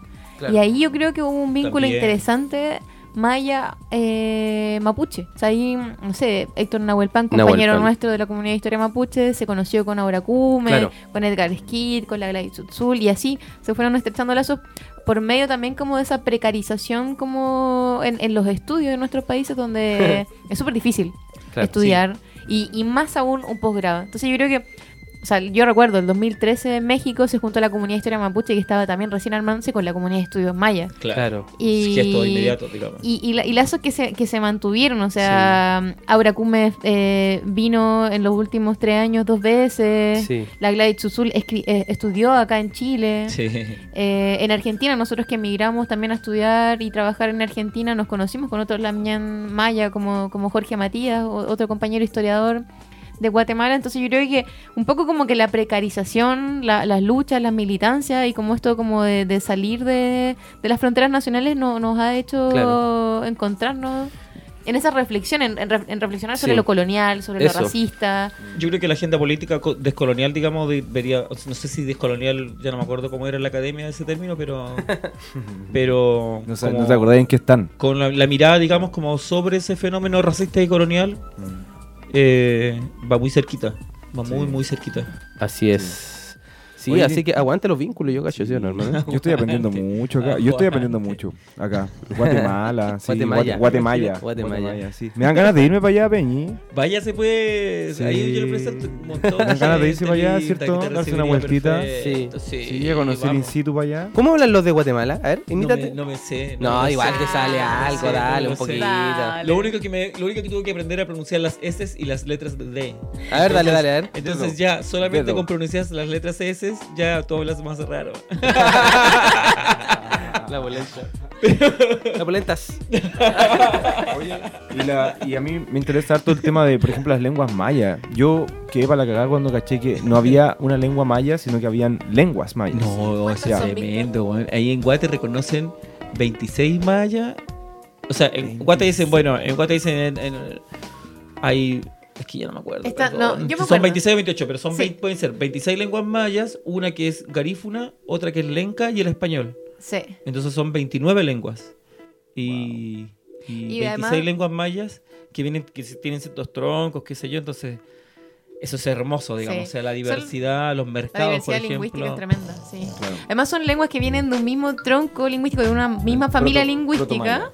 Y ahí yo creo que hubo un vínculo También. interesante maya eh, mapuche. O sea, ahí, no sé, Héctor Nahuelpan, Nahuelpan. compañero nuestro de la comunidad de historia mapuche, se conoció con Aura Cume, Claro. con Edgar Skid, con la Gladys Utzul, y así se fueron estrechando lazos por medio también como de esa precarización como en, en los estudios de nuestros países donde es súper difícil Claro, estudiar y, y más aún un posgrado. Entonces yo creo que, o sea, yo recuerdo, el 2013 en México se juntó la comunidad de historia mapuche que estaba también recién armándose con la comunidad de estudios maya. Claro. Y, Gestos inmediatos, digamos. y, y, la- y lazos que se, que se mantuvieron, o sea, Aura Cume eh, vino en los últimos tres años dos veces, Sí. la Gladys Zuzul escri- eh, estudió acá en Chile, Sí. eh, en Argentina, nosotros que emigramos también a estudiar y trabajar en Argentina, nos conocimos con otros Lamian Maya, como, como Jorge Matías, o- otro compañero historiador de Guatemala. Entonces yo creo que un poco como que la precarización, la- las luchas, las militancias y como esto como de, de salir de, de las fronteras nacionales no- nos ha hecho Claro. encontrarnos en esa reflexión, en, en re- en reflexionar sobre Sí. lo colonial, sobre Eso. lo racista. Yo creo que la agenda política co- descolonial, digamos, debería, no sé si descolonial, ya no me acuerdo cómo era en la academia ese término, pero, pero No, como no te acordáis en qué están. con la, la mirada, digamos, como sobre ese fenómeno racista y colonial, eh, va muy cerquita, va muy, Sí. muy cerquita. Así es. Sí, Oye, así que aguante los vínculos, yo cacho, ¿sí o no, hermano? Yo estoy aprendiendo mucho acá. Yo estoy aprendiendo mucho acá. Guatemala, sí. Guatemala. Guate- Guatemala. Guatemala. Guatemala, sí. Me dan ganas de irme para allá, Peñi. Váyase pues, Sí. ahí yo le presento un montón Me dan ganas de irse para allá, ¿cierto? Darse una vueltita. perfecto, Sí, Sí, a conocer in situ para allá. ¿Cómo hablan los de Guatemala? A ver, No imítate. me, no me sé. No, me igual sé. te sale algo, Sí, dale, no un poquito. Dale. Lo único que me, lo único que tuve que aprender a pronunciar las S y las letras de D. A ver, dale, dale, a ver. Entonces ya, solamente con pronunciar las letras S, ya todo hablas más raro. La polenta. La polentas. Y, la- y a mí me interesa harto el tema de, por ejemplo, las lenguas mayas. Yo quedé para la cagada cuando caché que no había una lengua maya, sino que habían lenguas mayas. No, eso ¿Cuántas es tremendo. Ahí en Guate reconocen 26 mayas. O sea, en Guate dicen, bueno, en Guate dicen, en- en- hay, es que ya no me acuerdo. Está- perdón. no, yo me son acuerdo. 26 o 28, pero son Sí. 20 pueden ser 26 lenguas mayas, una que es garífuna, otra que es lenca y el español. Sí. Entonces son 29 lenguas. Y, y Y 26 además- lenguas mayas que vienen que tienen ciertos troncos, qué sé yo, entonces eso es hermoso, digamos, Sí. o sea, la Son- diversidad, los La mercados, diversidad por lingüística es tremenda, sí. Claro. Además son lenguas que vienen de un mismo tronco lingüístico, de una misma familia Proto- lingüística, protomaya.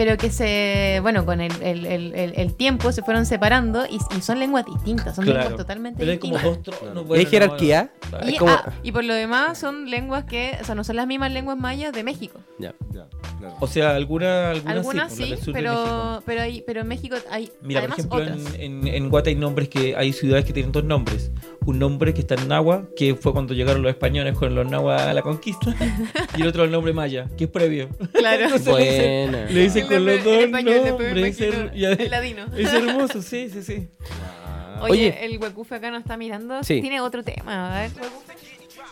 Pero que se, bueno, con el, el- el- el- el tiempo se fueron separando y, y son lenguas distintas, son Claro. lenguas totalmente Pero hay como distintas. dos tronos. ¿Y bueno, hay no, jerarquía? bueno. Y, Es como- ah, y por lo demás son lenguas que, o sea, no son las mismas lenguas mayas de México. Ya. Ya, claro. O sea, alguna, algunas, Algunas sí, pero, pero, hay, pero en México hay Mira, por ejemplo, otras. en, en, en Guate hay nombres que hay ciudades que tienen dos nombres. Un nombre que está en Nahua, que fue cuando llegaron los españoles con los Nahua a la conquista, y el otro el nombre maya, que es previo. Claro. Entonces le dicen- Buena. Le dicen con los dos en español, nombres. El ladino. es hermoso, sí, sí, sí. Oye, Oye. el huecufe acá nos está mirando. Sí. Tiene otro tema. A ver.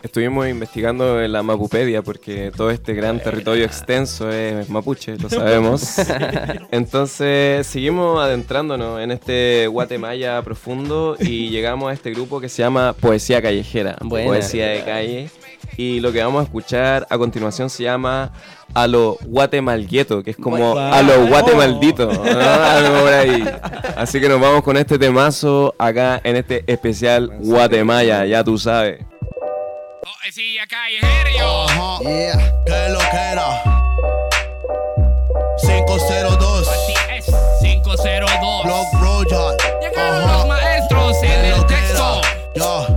Estuvimos investigando en la Mapupedia porque todo este gran territorio extenso es mapuche, lo sabemos. Entonces seguimos adentrándonos en este Guatemala profundo y llegamos a este grupo que se llama Poesía Callejera, Buena. Poesía de Calle. Y lo que vamos a escuchar a continuación se llama A lo Guatemalgueto, que es como. A lo Guatemaldito, ¿no? algo por ahí. Así que nos vamos con este temazo acá en este especial Guatemala, ya tú sabes. Yo. Ajá. Que lo que era. 502. Así es, 502. Block Royal. Llegaron Ajá. los maestros en el texto era.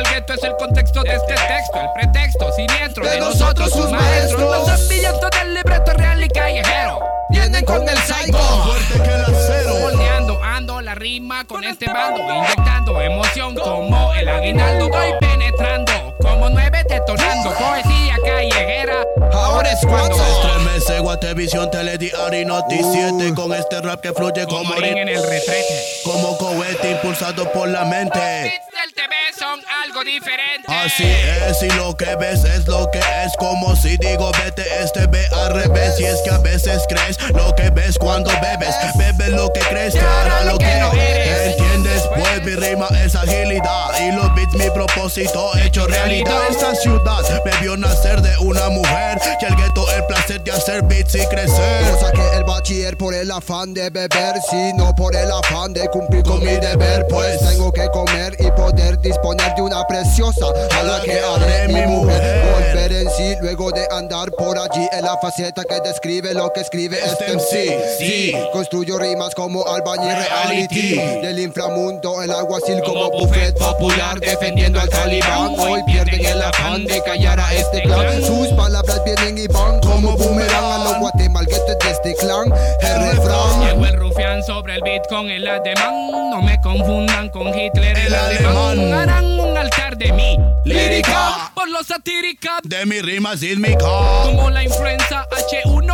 Lo guatemalgueto es el contexto de este texto, el pretexto siniestro de, De nosotros sus nosotros, sus maestros. maestros. Los hambrientos del libreto real y callejero. Vienen con el psycho. Fuerte que el acero. Moldeando, ando la rima con este bando, inyectando emoción como el aguinaldo. Voy penetrando como nueve detonando. Poesía callejera, ahora es cuando. Estremece Guatevisión, Telediario y Noti 7 Con este rap que fluye Como como en el retrete. Como cohete impulsado por la mente del TV algo diferente. Así es, y lo que ves es lo que es. Como si digo, vete, este ve al revés. Y es que a veces crees lo que ves cuando bebes. Bebes lo que crees, cara lo que no eres. Entiendes. Pues mi rima es agilidad. Y los beats, mi propósito hecho realidad. Esta ciudad me vio nacer de una mujer. Y el gueto, el placer de hacer beats y crecer. No saqué el bachiller por el afán de beber, sino por el afán de cumplir con mi deber. Pues tengo que comer y poder disponer de una preciosa a la que haré mi mujer. Volver en sí luego de andar por allí en la faceta que describe lo que escribe este MC. Sí, construyo rimas como albañil reality. Del inframundo, el alguacil como buffet popular defendiendo al talibán. Hoy pierden el afán de callar a este clan. Sus palabras vienen y van como boomerang a los guatemalguetos de este clan. El refrán. Llegó el rufián sobre el beat con el ademán. No me confundan con Hitler el, El alemán. alemán. Harán un altar de mí. Lírica. Por los satírica. De mi rima sísmica. Como la influenza H1.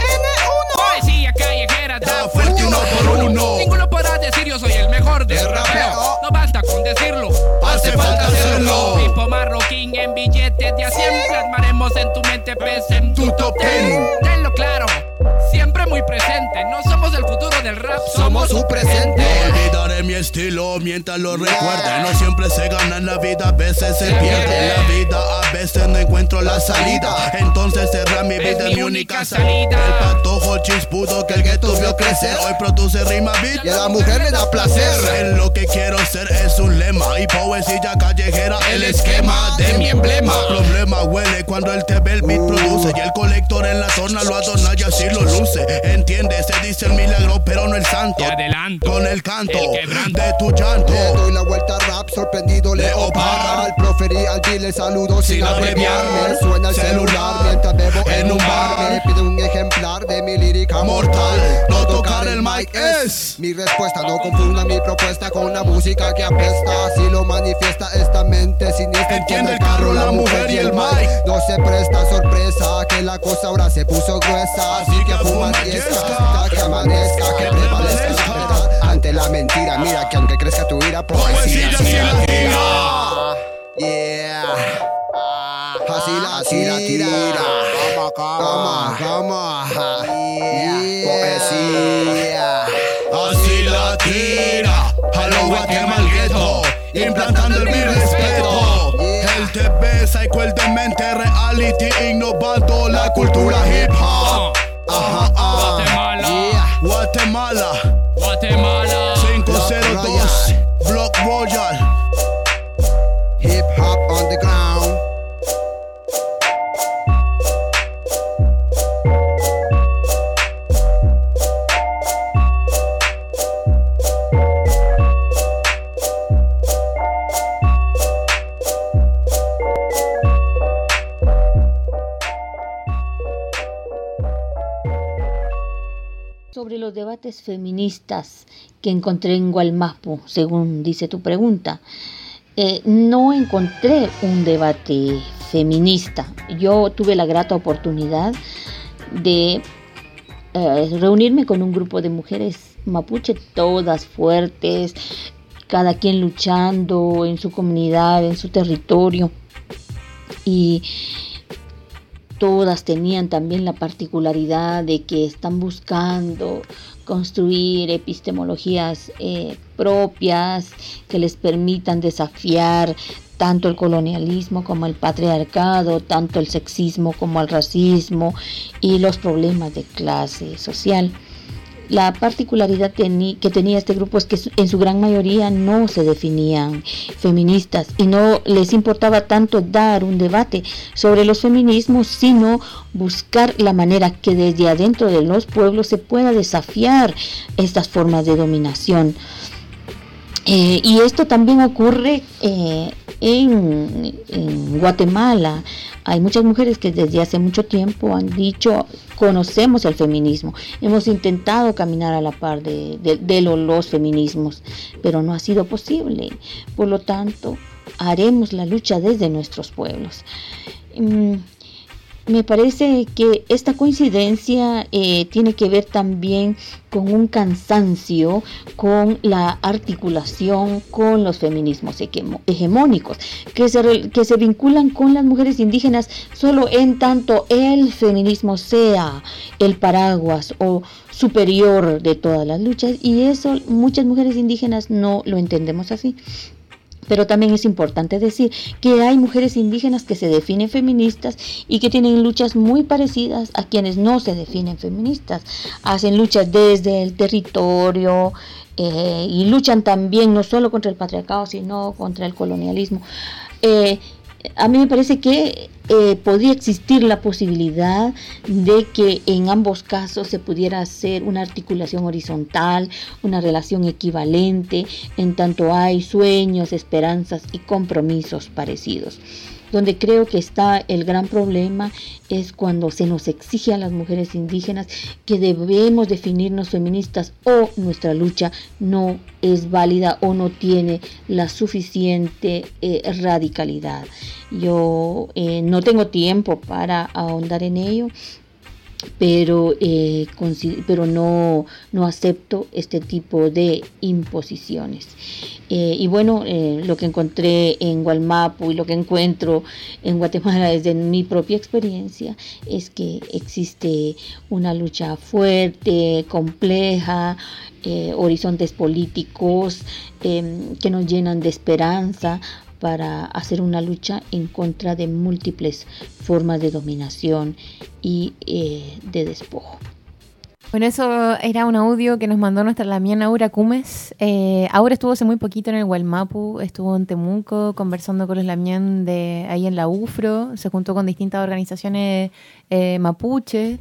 Poesía callejera da fuerte uno por uno. Decir yo soy el mejor del De rapeo. No basta con decirlo. Hace falta hacerlo. Pipo marroquín en billetes de a 100. Plasmaremos en tu mente pese en tu top ten. Tenlo claro. Siempre muy presente. No somos el futuro del rap, Somos su presente. No olvidaré mi estilo mientras lo recuerde. No siempre se gana en la vida, a veces se pierde. En la vida a veces no encuentro la salida. Entonces cerrar mi vida es mi única salida. El patojo chispudo que el gueto vio crecer. Hoy produce rima beat. Y a la mujer le da placer. En lo que quiero ser es un lema y poesía callejera el esquema de mi emblema. Problema huele cuando el TV el beat produce y el colector en la zona lo adorna y así lo luce. Entiende, se dice el milagro pero no el santo. Te adelanto. Con el canto El de tu llanto. Le doy la vuelta al rap, sorprendido Leo Parra Al proferir al dile saludo sin, Sin abreviar. Me suena el celular Celular. mientras bebo en En un bar. Me pide un ejemplar de mi lírica mortal No tocar el mic es Mi respuesta, no confunda mi propuesta con la música que apesta Así lo manifiesta esta mente siniestra Entiende el carro, la mujer y el mic. No se presta sorpresa que la cosa ahora se puso gruesa Así que fuma fiesta hasta que amanezca Que prevalezca la verdad ante la mentira Mira que aunque crezca tu ira, poesía Poesía sí la tira. Yeah. Así la, así la tira. Cama, cama. Poesía. Así la tira a lo guatemalgueto, implantando el mi respeto. El TV, psycho, el demente, reality, innovando la cultura hip hop. Ajá, ah. Guatemala. Yeah. Guatemala, Guatemala. Debates feministas que encontré en Gualmapu, según dice tu pregunta, eh, no encontré un debate feminista. Yo tuve la grata oportunidad de eh, reunirme con un grupo de mujeres mapuche, todas fuertes, cada quien luchando en su comunidad, en su territorio. Y todas tenían también la particularidad de que están buscando construir epistemologías eh, propias que les permitan desafiar tanto el colonialismo como el patriarcado, tanto el sexismo como el racismo y los problemas de clase social. La particularidad que tenía este grupo es que en su gran mayoría no se definían feministas y no les importaba tanto dar un debate sobre los feminismos, sino buscar la manera que desde adentro de los pueblos se pueda desafiar estas formas de dominación. Eh, y esto también ocurre eh, en, Guatemala. Hay muchas mujeres que desde hace mucho tiempo han dicho, conocemos el feminismo, hemos intentado caminar a la par de, de- de lo- los feminismos, pero no ha sido posible. Por lo tanto, haremos la lucha desde nuestros pueblos. Me parece que esta coincidencia eh, tiene que ver también con un cansancio, con la articulación con los feminismos hegemó- hegemónicos, que se, que se vinculan con las mujeres indígenas solo en tanto el feminismo sea el paraguas o superior de todas las luchas, y eso muchas mujeres indígenas no lo entendemos así. Pero también es importante decir que hay mujeres indígenas que se definen feministas y que tienen luchas muy parecidas a quienes no se definen feministas. Hacen luchas desde el territorio eh, y luchan también no solo contra el patriarcado, sino contra el colonialismo. Eh, a mí me parece que eh, podría existir la posibilidad de que en ambos casos se pudiera hacer una articulación horizontal, una relación equivalente, en tanto hay sueños, esperanzas y compromisos parecidos. Donde creo que está el gran problema es cuando se nos exige a las mujeres indígenas que debemos definirnos feministas o nuestra lucha no es válida o no tiene la suficiente eh, radicalidad. Yo eh, no tengo tiempo para ahondar en ello, pero, eh, pero no, no acepto este tipo de imposiciones. Eh, y bueno, eh, lo que encontré en Gualmapu y lo que encuentro en Guatemala desde mi propia experiencia es que existe una lucha fuerte, compleja, eh, horizontes políticos em, que nos llenan de esperanza para hacer una lucha en contra de múltiples formas de dominación y eh, de despojo. Bueno, eso era un audio que nos mandó nuestra Lamiana Aura Cumes. Eh, Aura estuvo hace muy poquito en el Gualmapu, estuvo en Temuco conversando con los Lamián ahí en la UFRO, se juntó con distintas organizaciones eh, mapuche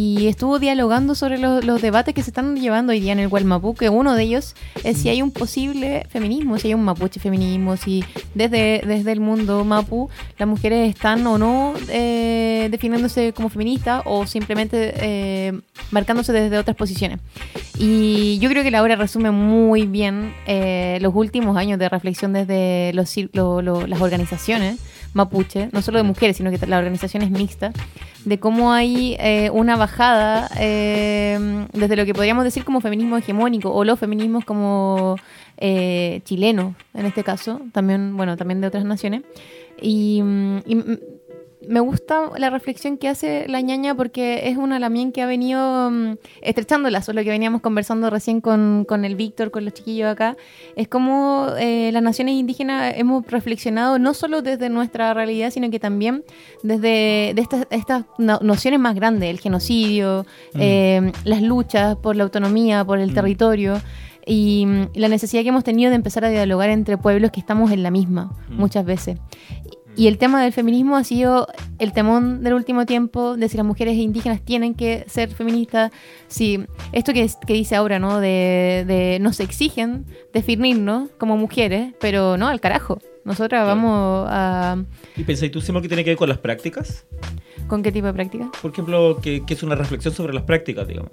y estuvo dialogando sobre los, los debates que se están llevando hoy día en el Gualmapu, que uno de ellos es si hay un posible feminismo, si hay un mapuche feminismo, si desde, desde el mundo mapu las mujeres están o no eh, definiéndose como feministas o simplemente eh, marcándose desde otras posiciones. Y yo creo que la obra resume muy bien eh, los últimos años de reflexión desde los, lo- lo- las organizaciones mapuche, no solo de mujeres, sino que la organización es mixta, de cómo hay eh, una bajada eh, desde lo que podríamos decir como feminismo hegemónico o los feminismos como eh, chilenos, en este caso, también, bueno, también de otras naciones. Y, mm, mm, me gusta la reflexión que hace la ñaña porque es una lamien que ha venido mm, estrechando lazos, lo que veníamos conversando recién con, con el Víctor, con los chiquillos acá, es como eh, las naciones indígenas hemos reflexionado no solo desde nuestra realidad, sino que también desde de estas, estas no- nociones más grandes, el genocidio, eh, las luchas por la autonomía, por el territorio. Y mm, la necesidad que hemos tenido de empezar a dialogar entre pueblos que estamos en la misma, muchas veces. Y el tema del feminismo ha sido el temón del último tiempo, de si las mujeres indígenas tienen que ser feministas, si esto que, que dice ahora, ¿no? De, de nos exigen definirnos como mujeres, pero no, al carajo. Nosotras vamos a... ¿Y pensáis tú, Simón, que tiene que ver con las prácticas? ¿Con qué tipo de práctica? Por ejemplo, que, que es una reflexión sobre las prácticas, digamos.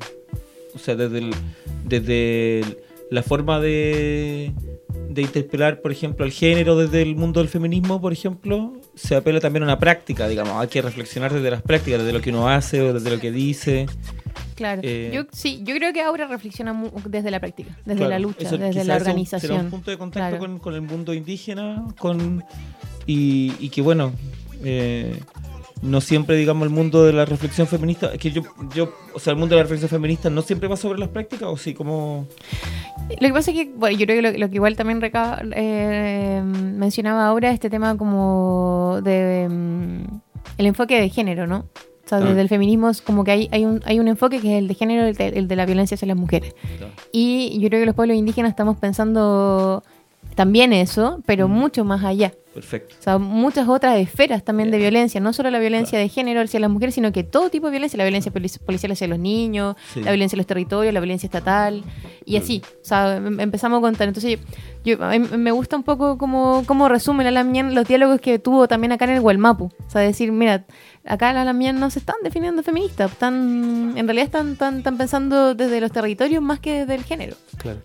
O sea, desde, el- desde el- la forma de, de interpelar, por ejemplo, el género desde el mundo del feminismo, por ejemplo, se apela también a una práctica, digamos. Hay que reflexionar desde las prácticas, desde lo que uno hace o desde lo que dice. Claro. Eh, yo, sí, yo creo que ahora reflexiona mu- desde la práctica, desde Claro, la lucha, eso desde la organización. Será un punto de contacto Claro. con, con el mundo indígena con y, y que, bueno, eh, no siempre, digamos, el mundo de la reflexión feminista, es que yo, yo, o sea, el mundo de la reflexión feminista no siempre va sobre las prácticas, o sí, como... Lo que pasa es que, bueno, yo creo que lo, lo que igual también reca- eh, mencionaba ahora, este tema como de mm, el enfoque de género, ¿no? O sea, desde el feminismo es como que hay, hay, un, hay un enfoque que es el de género, el de, el de la violencia hacia las mujeres. Y yo creo que los pueblos indígenas estamos pensando también eso, pero mucho más allá. Perfecto. O sea, muchas otras esferas también de violencia, no solo la violencia de género hacia las mujeres, sino que todo tipo de violencia, la violencia polici- policial hacia los niños, Sí. la violencia en los territorios, la violencia estatal, y así. O sea, em- empezamos a contar. Entonces, yo, a mí me gusta un poco cómo, cómo resume la Lamian los diálogos que tuvo también acá en el Gualmapu. O sea, decir, mira, acá la Lamian no se están definiendo feministas, están, en realidad están, están, están pensando desde los territorios más que desde el género. Claro.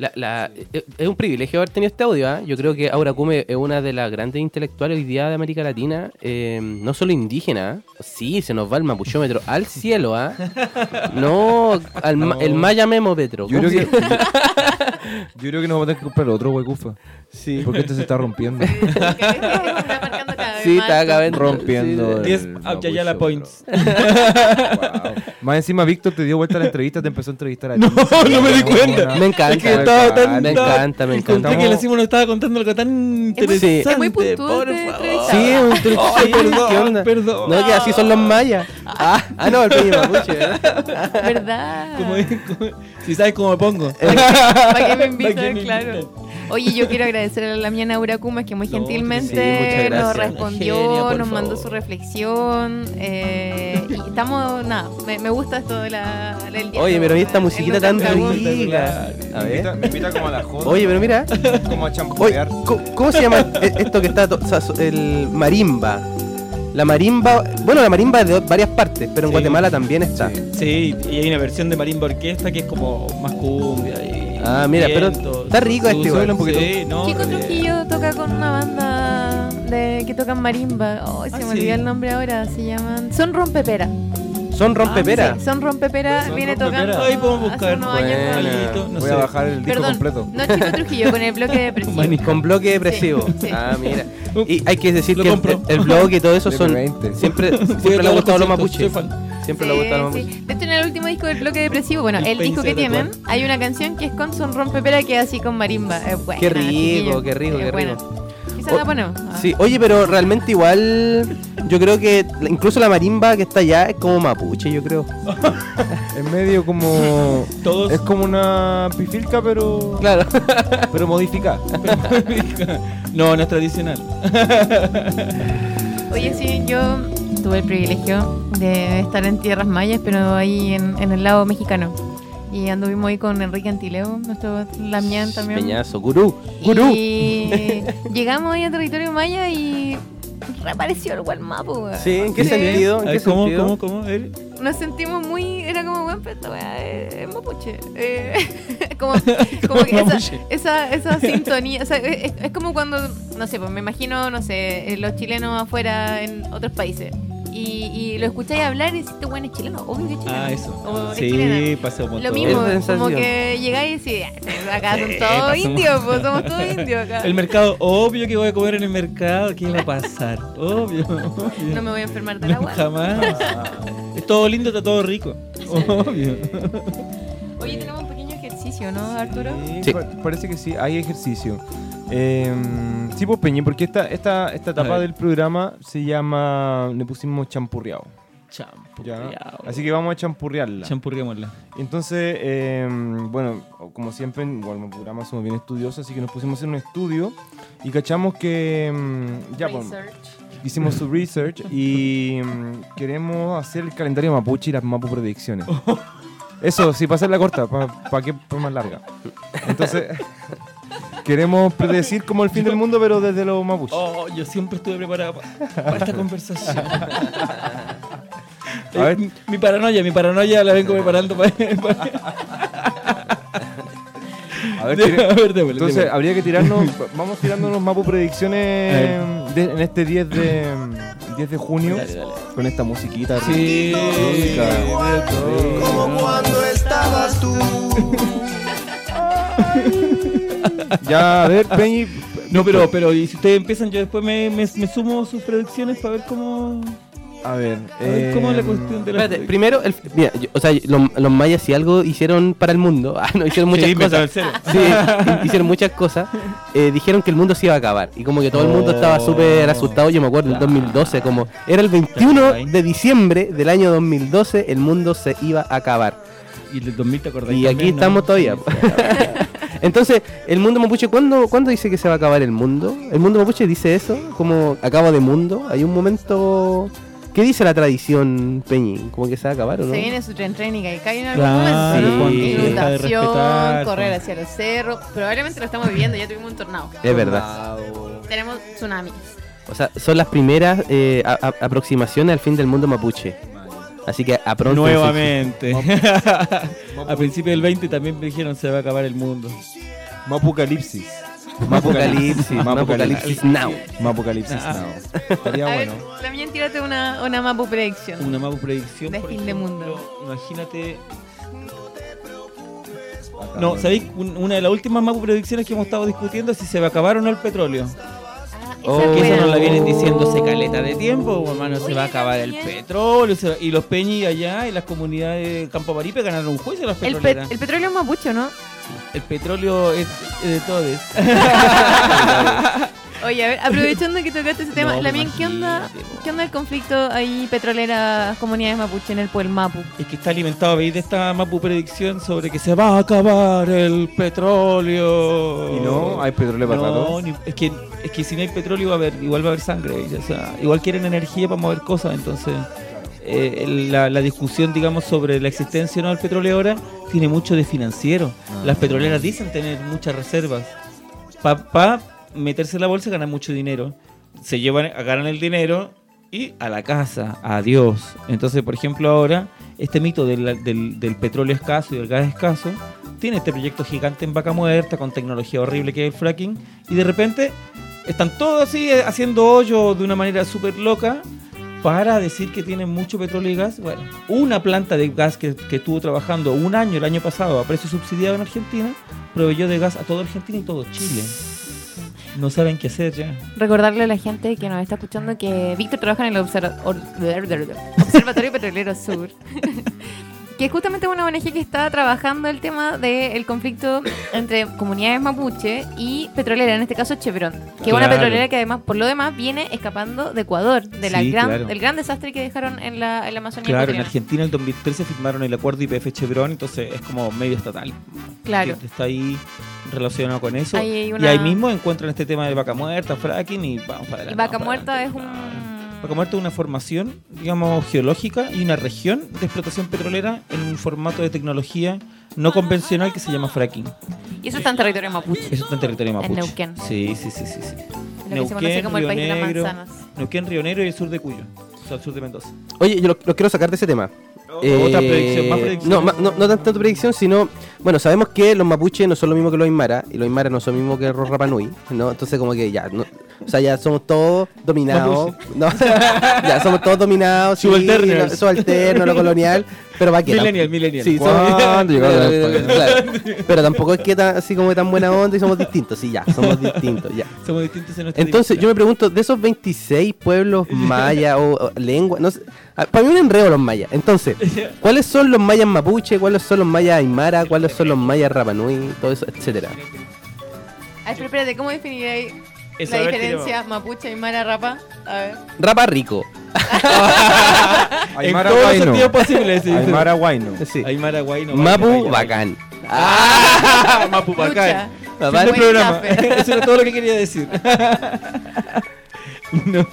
La- la- eh, es un privilegio haber tenido este audio. ¿ah? Yo creo que Aura Cume es una de las grandes intelectuales hoy día de América Latina, eh, no solo indígena. ¿ah? Sí, se nos va el mapuchómetro al cielo. ¿ah? No, al No. el maya memo Petro. Yo ¿Cómo creo, que? Yo creo que nos vamos a tener que comprar otro huecufa. Sí. Porque este se está rompiendo. Sí, está acá rompiendo. el 10 Yayala mapuchómetro. points. Wow. Más encima, Víctor te dio vuelta a la entrevista, te empezó a entrevistar a ti. No, no me di cuenta. Me encanta, Es que estaba tan- me encanta, me encanta. que la Simón nos estaba contando algo tan interesante. es muy puntual. Sí, un truco. Ay, perdón, perdón. No, que así son los mayas. Ah, ah, no, el peño mapuche. ¿verdad? ¿Verdad? Como- como- si sabes cómo me pongo. ¿Para qué me invitan? ¿Para qué me claro. Oye, yo quiero agradecer a la Miana Uracumas que muy No, gentilmente sí, nos respondió, Genia, nos mandó favor. su reflexión. eh, y estamos, nada, me, me gusta esto de la, del diálogo, Oye, pero mira esta musiquita tan rica. A Me invita, ver. me invita como a la joda. Oye, pero mira. como a Oye, champutear. ¿cómo, cómo se llama e- esto que está? to- o sea, so- el marimba. La marimba, bueno, la marimba es de varias partes, pero en Sí. Guatemala también está. Sí, y hay una versión de marimba orquesta que es como más cumbia y Ah, mira, pero está rico este igual. un poquito. Sí, no, Chico bien. Trujillo toca con una banda de que tocan marimba. Oh, se Ah, me sí. olvidó el nombre ahora. Se llaman. Son Rompepera. Son rompepera. Sí, son rompepera, Son viene rompepera. tocando Ahí podemos buscar. años con- no Voy sé. a bajar el disco Perdón, completo. no Chico Trujillo, con el bloque depresivo. Con bloque depresivo. Sí, sí. Ah, mira. Y hay que decir Lo que el, el bloque y todo eso son. Siempre, siempre le ha gustado los mapuches. Siempre le Sí, mapuches. sí. De hecho, en el último disco del bloque depresivo, bueno, El el disco que tienen, hay una canción que es con Son Rompepera que es así con marimba. Es buena, Qué rico, qué rico, qué buena. rico. Quizá la ponemos. Ah. Sí, oye, pero realmente igual. Yo creo que incluso la marimba que está allá es como mapuche, yo creo. Es medio como. Todos. Es como una pifilca, pero. Claro. Pero modificada. no, no es tradicional. Oye, sí, yo tuve el privilegio de estar en tierras mayas, pero ahí en, en el lado mexicano. Y anduvimos ahí con Enrique Antileo, nuestro Lamián también. Peñazo, gurú, gurú. Y llegamos ahí a territorio maya y reapareció el weón. Sí, ¿en qué sentido? ¿En qué ¿Cómo, sentido? cómo, cómo? Nos sentimos muy, era como, weón, pero esta weá es, mapuche. Eh, como, como que esa, mapuche. esa, esa sintonía, o sea, es, es como cuando, no sé, pues me imagino, no sé, eh, los chilenos afuera en otros países. Y, y lo escucháis hablar y decís, este weón es chileno, obvio que es chileno. Ah, eso. O es Sí, chilena. pasó Lo mismo, sensación. como que llegáis y decís, "Ah, acá son Sí, todos indios, pues somos todos indios acá. El mercado, obvio que voy a comer en el mercado. ¿Qué va a pasar? Obvio. obvio. No me voy a enfermar de la No, agua. jamás. Es todo lindo, está todo rico. Obvio. Oye, tenemos un pequeño ejercicio, ¿no, Arturo? Sí. pa- parece que sí, hay ejercicio. Eh, sí, pues Peñi, porque esta, esta, esta etapa del programa se llama. Le pusimos champurreado. ¿ya? Champurreado. Así que vamos a champurrearla. Champurriémosla. Entonces, eh, bueno, como siempre, igual en el programa somos bien estudiosos, así que nos pusimos a hacer un estudio y cachamos que. mm, ya, pues, hicimos su research y mm, queremos hacer el calendario mapuche y las mapu predicciones. Eso, sí, para hacerla corta, para que para más larga. Entonces, queremos predecir como el fin del mundo, pero desde los mapuches. Oh, yo siempre estuve preparado pa- para esta conversación. A ver. Eh, mi, mi paranoia, mi paranoia la vengo preparando para. A ver, a tire- ver, démosle, Entonces, démosle. habría que tirarnos, vamos tirándonos mapu predicciones de- en este 10 de, 10 de junio Dale, dale. con esta musiquita. Sí. rica. Como cuando estabas tú. Ya, a ver, Peñi. No, pero, pero y si ustedes empiezan, yo después me, me, me sumo sus predicciones para ver cómo. A ver, A ver cómo es la eh, cuestión de la. Espérate, primero, el- mira, yo- o sea, los, los mayas si algo hicieron para el mundo, ah, no, hicieron muchas Sí, cosas. Sí, hicieron muchas cosas. Eh, dijeron que el mundo se iba a acabar. Y como que todo el mundo estaba Oh, súper asustado. Yo me acuerdo, en claro. 2012, como era el 21 Claro. de diciembre del año 2012, el mundo se iba a acabar. Y el 2000 te acordás. Y aquí estamos todavía. Entonces, el mundo mapuche, ¿cuándo, ¿cuándo dice que se va a acabar el mundo? ¿El mundo mapuche dice eso? Como acaba de mundo. Hay un momento... ¿Qué dice la tradición, Peñi? ¿Como que se va a acabar o no? Se viene su tren tren y cae en algún Claro, momento, correr hacia los cerros. Probablemente lo estamos viviendo, ya tuvimos un tornado. Es verdad. Tenemos tsunamis. O sea, son las primeras eh, a- a- aproximaciones al fin del mundo mapuche. Así que a pronto. Nuevamente. a principios del 20 también me dijeron se va a acabar el mundo. Mapocalipsis. Apocalipsis, Apocalipsis now. Mapocalipsis Ah. now. Estaría a ver, bueno. también tírate una, una mapu predicción. Una mapu predicción. De por fin de mundo. Imagínate. No, ¿sabéis? Un- Una de las últimas mapu predicciones que hemos estado discutiendo es si se va a acabar o no el petróleo. Oh, Que eso nos la vienen diciendo se caleta de tiempo, hermano, se va a acabar el petróleo. se va- Y los peñis allá y las comunidades de Campo Maripe ganaron un juicio a las el, petroleras. pet- el petróleo es mapuche, ¿no? El petróleo es, es de todos. Oye, a ver, aprovechando que tocaste ese tema, No, Lamien, ¿qué onda, imagínate, po. ¿qué onda el conflicto ahí petroleras comunidades mapuche en el pueblo Mapu? Es que está alimentado, ¿veis? De esta mapu predicción sobre que se va a acabar el petróleo. Y no, hay petróleo para No, ni- es que, es que si no hay petróleo va a haber, igual va a haber sangre. O sea, igual quieren energía para mover cosas, entonces eh, la, la discusión, digamos, sobre la existencia o no del petróleo ahora tiene mucho de financiero. Las petroleras dicen tener muchas reservas. Para meterse en la bolsa ganan mucho dinero. Se llevan, agarran el dinero y a la casa, adiós. Entonces, por ejemplo, ahora, este mito del, del- del petróleo escaso y del gas escaso tiene este proyecto gigante en vaca muerta con tecnología horrible que es el fracking y de repente están todos así eh, haciendo hoyo de una manera súper loca para decir que tienen mucho petróleo y gas. Bueno, una planta de gas que, que estuvo trabajando un año, el año pasado, a precio subsidiado en Argentina, proveyó de gas a toda Argentina y todo Chile. No saben qué hacer ya. Recordarle a la gente que nos está escuchando que Víctor trabaja en el Observa- or- Observatorio Petrolero Sur. que es justamente una ONG que está trabajando el tema del conflicto entre comunidades mapuche y petrolera, en este caso Chevron. Que es una petrolera que además, por lo demás, viene escapando de Ecuador, de la Sí, gran, claro. del gran desastre que dejaron en la, en la Amazonía. Claro, en. Argentina en el 2013 firmaron el acuerdo IPF Chevron, entonces es como medio estatal. Claro. Está ahí relacionado con eso. Ahí Y ahí mismo encuentran este tema de vaca muerta, fracking y vamos para Y adelante. Vaca Muerta es un... Vaca es una formación, digamos, geológica y una región de explotación petrolera en un formato de tecnología no convencional que se llama fracking. Y eso está en territorio mapuche. Eso está en territorio mapuche. En Neuquén. Sí, sí, sí, sí. sí. Lo que se conoce como el país de las Negro, manzanas. Neuquén, Río Negro y el sur de Cuyo. O sea, el sur de Mendoza. Oye, yo lo, lo quiero sacar de ese tema. Eh, Otra predicción, más predicción. No, no, no tanto predicción, sino. Bueno, sabemos que los mapuches no son lo mismo que los aymara, y los aymara no son lo mismo que los Rapanui, ¿no? Entonces, como que ya. no- o sea, ya somos todos dominados. ¿no? ya somos todos dominados. sí, Subalterno, lo colonial. Pero va que. Millennial, millennial. Sí, somos- ¿Cuándo llegó la pero, España? claro. Pero tampoco es que tan, así como tan buena onda y somos distintos. Sí, ya, somos distintos, ya. Somos distintos en nuestra Entonces, yo me pregunto, de esos 26 pueblos mayas o, o lenguas, no sé, ah, para mí un enredo los mayas. Entonces, ¿cuáles son los mayas mapuche? ¿Cuáles son los mayas aymara? ¿Cuáles son los mayas rapanui? Todo eso, etcétera. Ay, pero espérate, ¿cómo definiríais La diferencia mapuche y mara rapa? A ver. Rapa rico. En todos los sentidos posibles. sí. Aymara Guayno. Sí. Aymara Guayno. Mapu, Guayno, bacán. Ah, Mapu bacán. Papá, Fin del programa. Eso era todo lo que quería decir. no,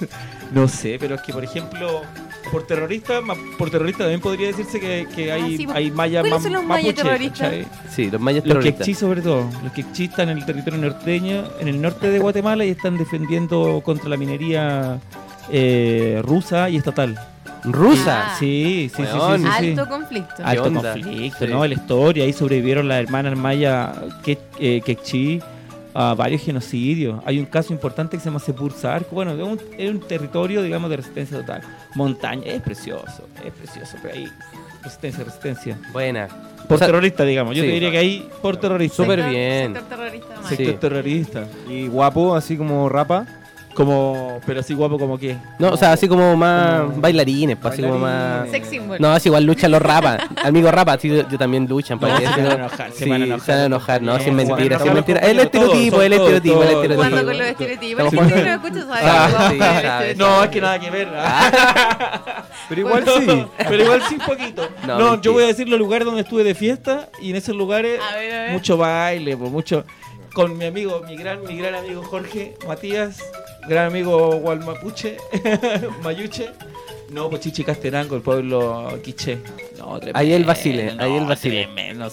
no sé, pero es que, por ejemplo, por terrorista, ma- por terrorista también podría decirse que, que hay, Ah, sí, hay mayas ¿cuáles ma- son los mayas mapuche, terroristas? ¿cachai? Sí, los mayas Los terroristas. quechí sobre todo, los quechí están en el territorio norteño, en el norte de Guatemala y están defendiendo contra la minería eh, rusa y estatal. Rusa. Ah. Sí, sí, sí, sí, Weón. sí, sí. Alto conflicto. Alto onda? conflicto, Sí. ¿no? La historia, ahí sobrevivieron las hermanas maya que, eh, quechí a varios genocidios. Hay un caso importante que se llama Sepur Zarco. Bueno, es un, es un territorio, digamos, de resistencia total. Montaña, es precioso, es precioso, pero ahí resistencia, resistencia. Buena. Por O sea, terrorista, digamos. Yo sí. te diría que ahí por terrorista. Súper bien. sector terrorista. Sí. Sector terrorista. Y guapo, así como rapa. Como, pero así guapo como que. No, o sea, así como más Como- bailarines, pues, así como más. Sex symbol. No, es igual luchan los rapas. Amigo rapa, sí, yo, yo también luchan. No, para que- se van a enojar, se Sí, van a enojar. se van a enojar, no, si es Se van a mentira, enojar si es los mentira. El estereotipo, el estereotipo, el estereotipo. Cuando con los estereotipos. No Ah, estereotipo. No, es que nada que ver. Pero igual sí. Pero igual sí un poquito. No, No, yo voy a decir los lugares donde estuve de fiesta y en esos lugares mucho baile, pues, mucho con mi amigo, mi gran, mi gran amigo Jorge Matías, gran amigo Gualmapuche, Mayuche. No, pues Chichi Casterango, el pueblo quiché. No, tremendo, Ahí el Basile, ahí el Basile. Tremendo,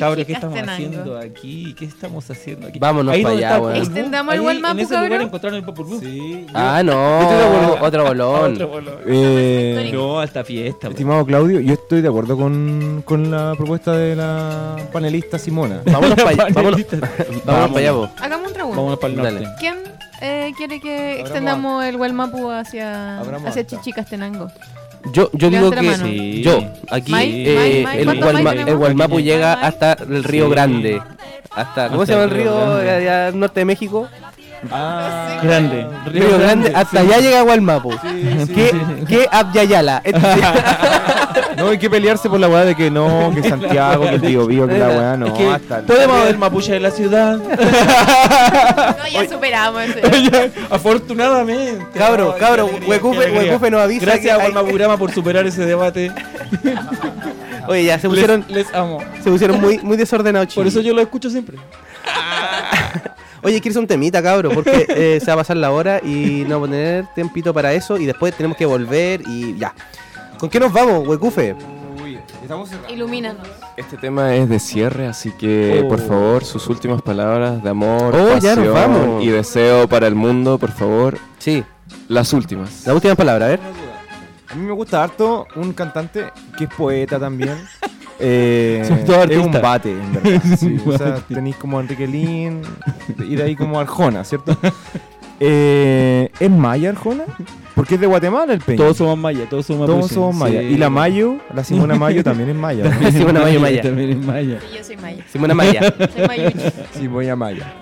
Cabros, ¿qué estamos haciendo aquí? ¿Qué estamos haciendo aquí? Vámonos Ahí pa' donde allá, weón. Extendamos el ahí Walmapu, En ese lugar cabrón. encontraron el. Sí. Ah, no, otro bolón. Otro bolón. Eh, No, alta fiesta. pues. estimado Claudio, yo estoy de acuerdo con, con la propuesta de la panelista Simona. Vámonos para allá, vámonos, para allá, vos. Hagamos un trabajo. Vámonos para el norte. Dale. ¿Quién eh, quiere que Abramos extendamos el Walmapu hacia, Abramos hacia. Chichicastenango? Yo, yo digo que la mano. Sí. yo, aquí Mai, eh, Mai, Mai, el, ¿cuántos Gualma- Mai el tenemos? Gualmapu llega hasta el Río Sí. Grande. Hasta, ¿Cómo Hasta se llama el el Río río Grande. allá al norte de México? Ah, Grande. Río, Grande, hasta allá llega Gualmapu. sí, ¿Qué, sí. ¿Qué Abyayala? No hay que pelearse por la weá de que no, que Santiago, que el Tío Bío, que la weá no. Es que hasta el- podemos ver mapuche de la ciudad. No, ya superamos eso. Afortunadamente. Cabro, Ay, cabro, Huecufe- nos avisa Gracias a hay- Gualmapurama por superar ese debate. Oye, ya se pusieron, Les, les amo. se pusieron muy, muy desordenados, Por eso yo lo escucho siempre. Oye, quieres un temita, cabro, porque eh, se va a pasar la hora y no vamos a tener tiempito para eso y después tenemos que volver y ya. ¿Con qué nos vamos, Huecufe? Estamos. Ilumínanos. Este tema es de cierre, así que Oh. por favor, sus últimas palabras de amor, Oh, ya nos pasión vamos. y deseo para el mundo, por favor, Sí, las últimas. la última palabra, a ver. A mí me gusta harto un cantante que es poeta también. Eh, Sobre todo es un bate, en verdad. Sí, o sea, tenéis como Enrique Lin y de ahí como Arjona, ¿cierto? Eh, ¿Es Maya Arjona? Porque es de Guatemala el peña. Todos somos mayas, todos somos Todos somos mayas. Sí. Y la Mayo, la Simona Mayo también es maya. La Simona Mayo Maya. También es maya. Sí, yo soy maya. Simona Maya. Soy mayuchi. Simona Maya.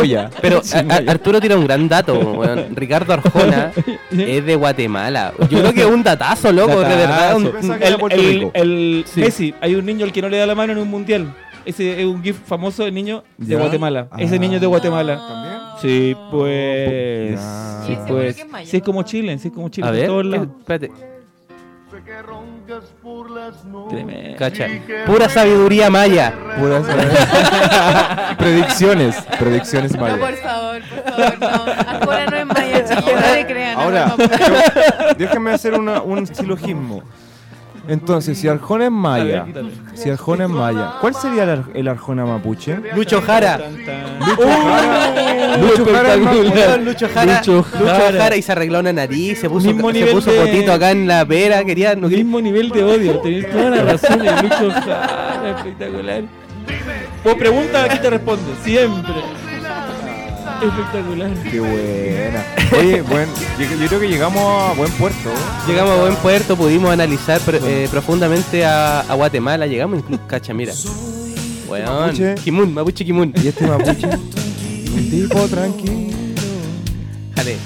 Oye, pero a- a- Arturo tira un gran dato. Ricardo Arjona es de Guatemala. Yo creo que es un datazo, loco, de verdad. un- que El, el- el Sí. Messi, hay un niño al que no le da la mano en un mundial. Ese es un gif famoso de niño de. Guatemala. Ese Ah. niño es de Guatemala. ¿También? Sí, pues. Ya. Sí, pues. Sí, es ¿no? como Chile, sí, es como Chile. A por ver, todos lados. espérate. Tremendo. Cacha. Pura sabiduría maya. Puras predicciones. Predicciones No, mayas. por favor, por favor, no. Arjona no es maya, chiquillos, no le crean. Ahora, no, no, no. déjame hacer una- un silogismo. Entonces, si Arjona es maya, si Arjona es maya, ¿cuál sería el, Ar- el Arjona mapuche? Lucho Jara. Tan. Lucho Jara espectacular. Weón, Lucho Jara, Lucho Lucho Jara. Jara y se arregló una nariz, se puso, Mismo se puso de- potito acá en la pera, quería, no quería- Mismo nivel de odio, tenés toda la razón. Lucho Jara, espectacular. Vos pregunta, aquí te responde. Siempre. Espectacular. Qué buena. Oye, buen, yo, yo creo que llegamos a buen puerto. Llegamos a buen puerto, pudimos analizar pr- eh, profundamente a, a Guatemala, llegamos incluso, cacha, mira. Weón, Mapuche. Kimun, Mapuche Kimun. Y este mapuche, un tipo tranquilo. Jale.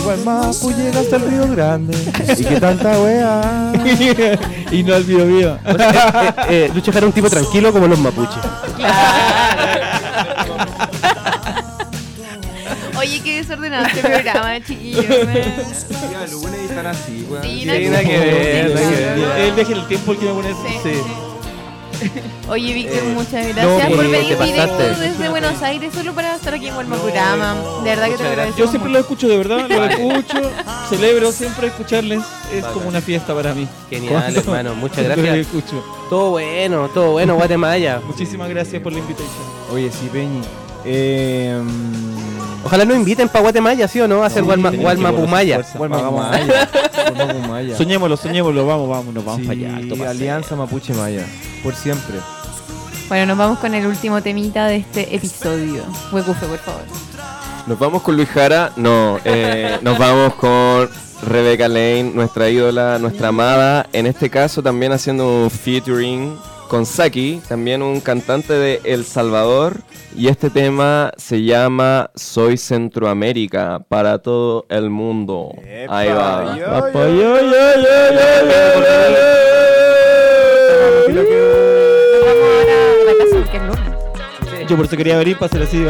Igual Mapu llega hasta el Río Grande. Y que tanta wea. y no al video mío. O sea, eh, eh, Lucho Jara es un tipo tranquilo como los mapuches. Desordenado este programa, chiquillos. Ya, los buenos están así, weón. Sí, Sí, nada nada que ver, nada que ver. El viaje en el tiempo el que me pone Sí, Sí. sí. Oye, Víctor, Eh, muchas no, gracias por que venir directo desde Buenos Aires solo para estar aquí en Walmart Programa. De verdad que te lo agradezco. Yo siempre lo escucho de verdad, lo escucho, celebro siempre escucharles, es como una fiesta para mí. Genial, Cuando- hermano, muchas gracias. escucho. Todo bueno, todo bueno, Guatemala. Muchísimas gracias por la invitación. Oye, sí, Peñi. Eh, Ojalá nos inviten para Guatemala, ¿sí o no? A hacer Walma- tenemos que Walmapumaya. poner fuerza. Walmart Vamos. Maya. Walmart Maya. Soñémoslo, soñémoslo, vamos, vamos, nos vamos para allá. Alianza Mapuche Maya. Por siempre. Bueno, nos vamos con el último temita de este episodio. Huecufe, por favor. Nos vamos con Luis Jara. No, eh, nos vamos con Rebecca Lane, nuestra ídola, nuestra amada. En este caso también haciendo featuring con Saki, también un cantante de El Salvador. Y este tema se llama Soy Centroamérica para todo el mundo. Ahí va. Yo, por eso quería venir para hacer así.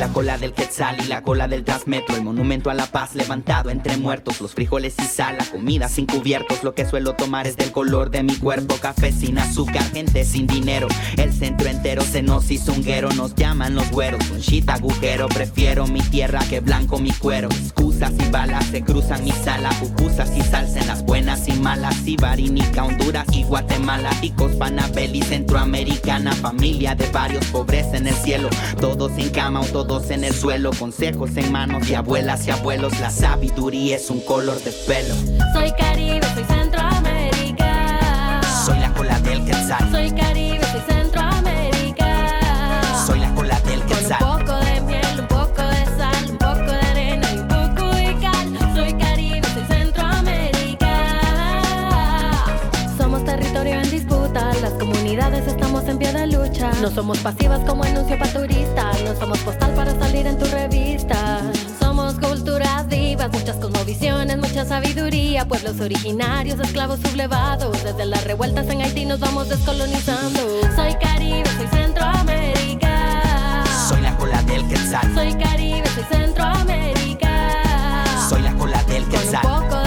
La cola del quetzal y la cola del transmetro. El monumento a la paz levantado entre muertos. Los frijoles y sal, la comida sin cubiertos. Lo que suelo tomar es del color de mi cuerpo. Café sin azúcar, gente sin dinero. El centro entero se nos hizo un guero. Nos llaman los güeros. Un shit agujero. Prefiero mi tierra que blanco mi cuero. Excusas y balas se cruzan mi sala. Pupusas y salsa en las buenas y malas. Ibarinica, Honduras y Guatemala. Ticos, Panabel y Centroamericana. Familia de varios pobres en el cielo. Todos en cama o todos en el suelo. Consejos en manos de abuelas y abuelos. La sabiduría es un color de pelo. Soy Caribe, soy Centroamérica. Soy la cola del quetzal. Soy Caribe, soy Centroamérica. Soy la cola del Con un quetzal. poco de miel, un poco de sal, un poco de arena y un poco de cal. Soy Caribe, soy Centroamérica. Somos territorio en disputa, las comunidades estamos en pie de No somos pasivas como anuncio para turista, no somos postal para salir en tu revista. Somos culturas vivas, muchas cosmovisiones, mucha sabiduría, pueblos originarios, esclavos sublevados. Desde las revueltas en Haití nos vamos descolonizando. Soy Caribe, soy Centroamérica. Soy la cola del quetzal. Soy Caribe, soy Centroamérica. Soy la cola del Con un quetzal. poco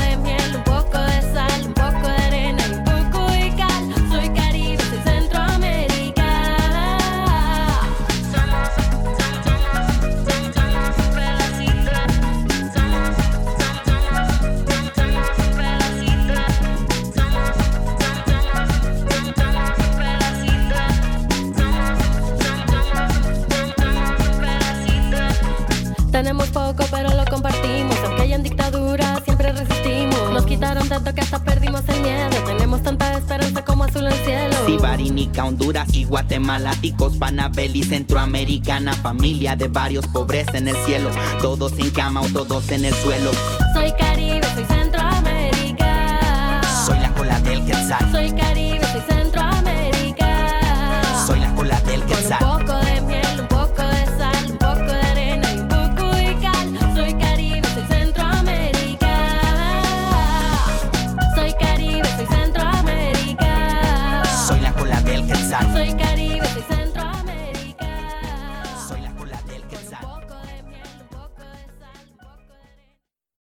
cielo. Sibarinica, Honduras y Guatemala, ticos, Panabel y Centroamericana, familia de varios pobres en el cielo, todos en cama o todos en el suelo. Soy Caribe, soy Centroamérica. Soy la cola del quetzal, Soy Caribe, soy Centroamérica. soy la cola del quetzal.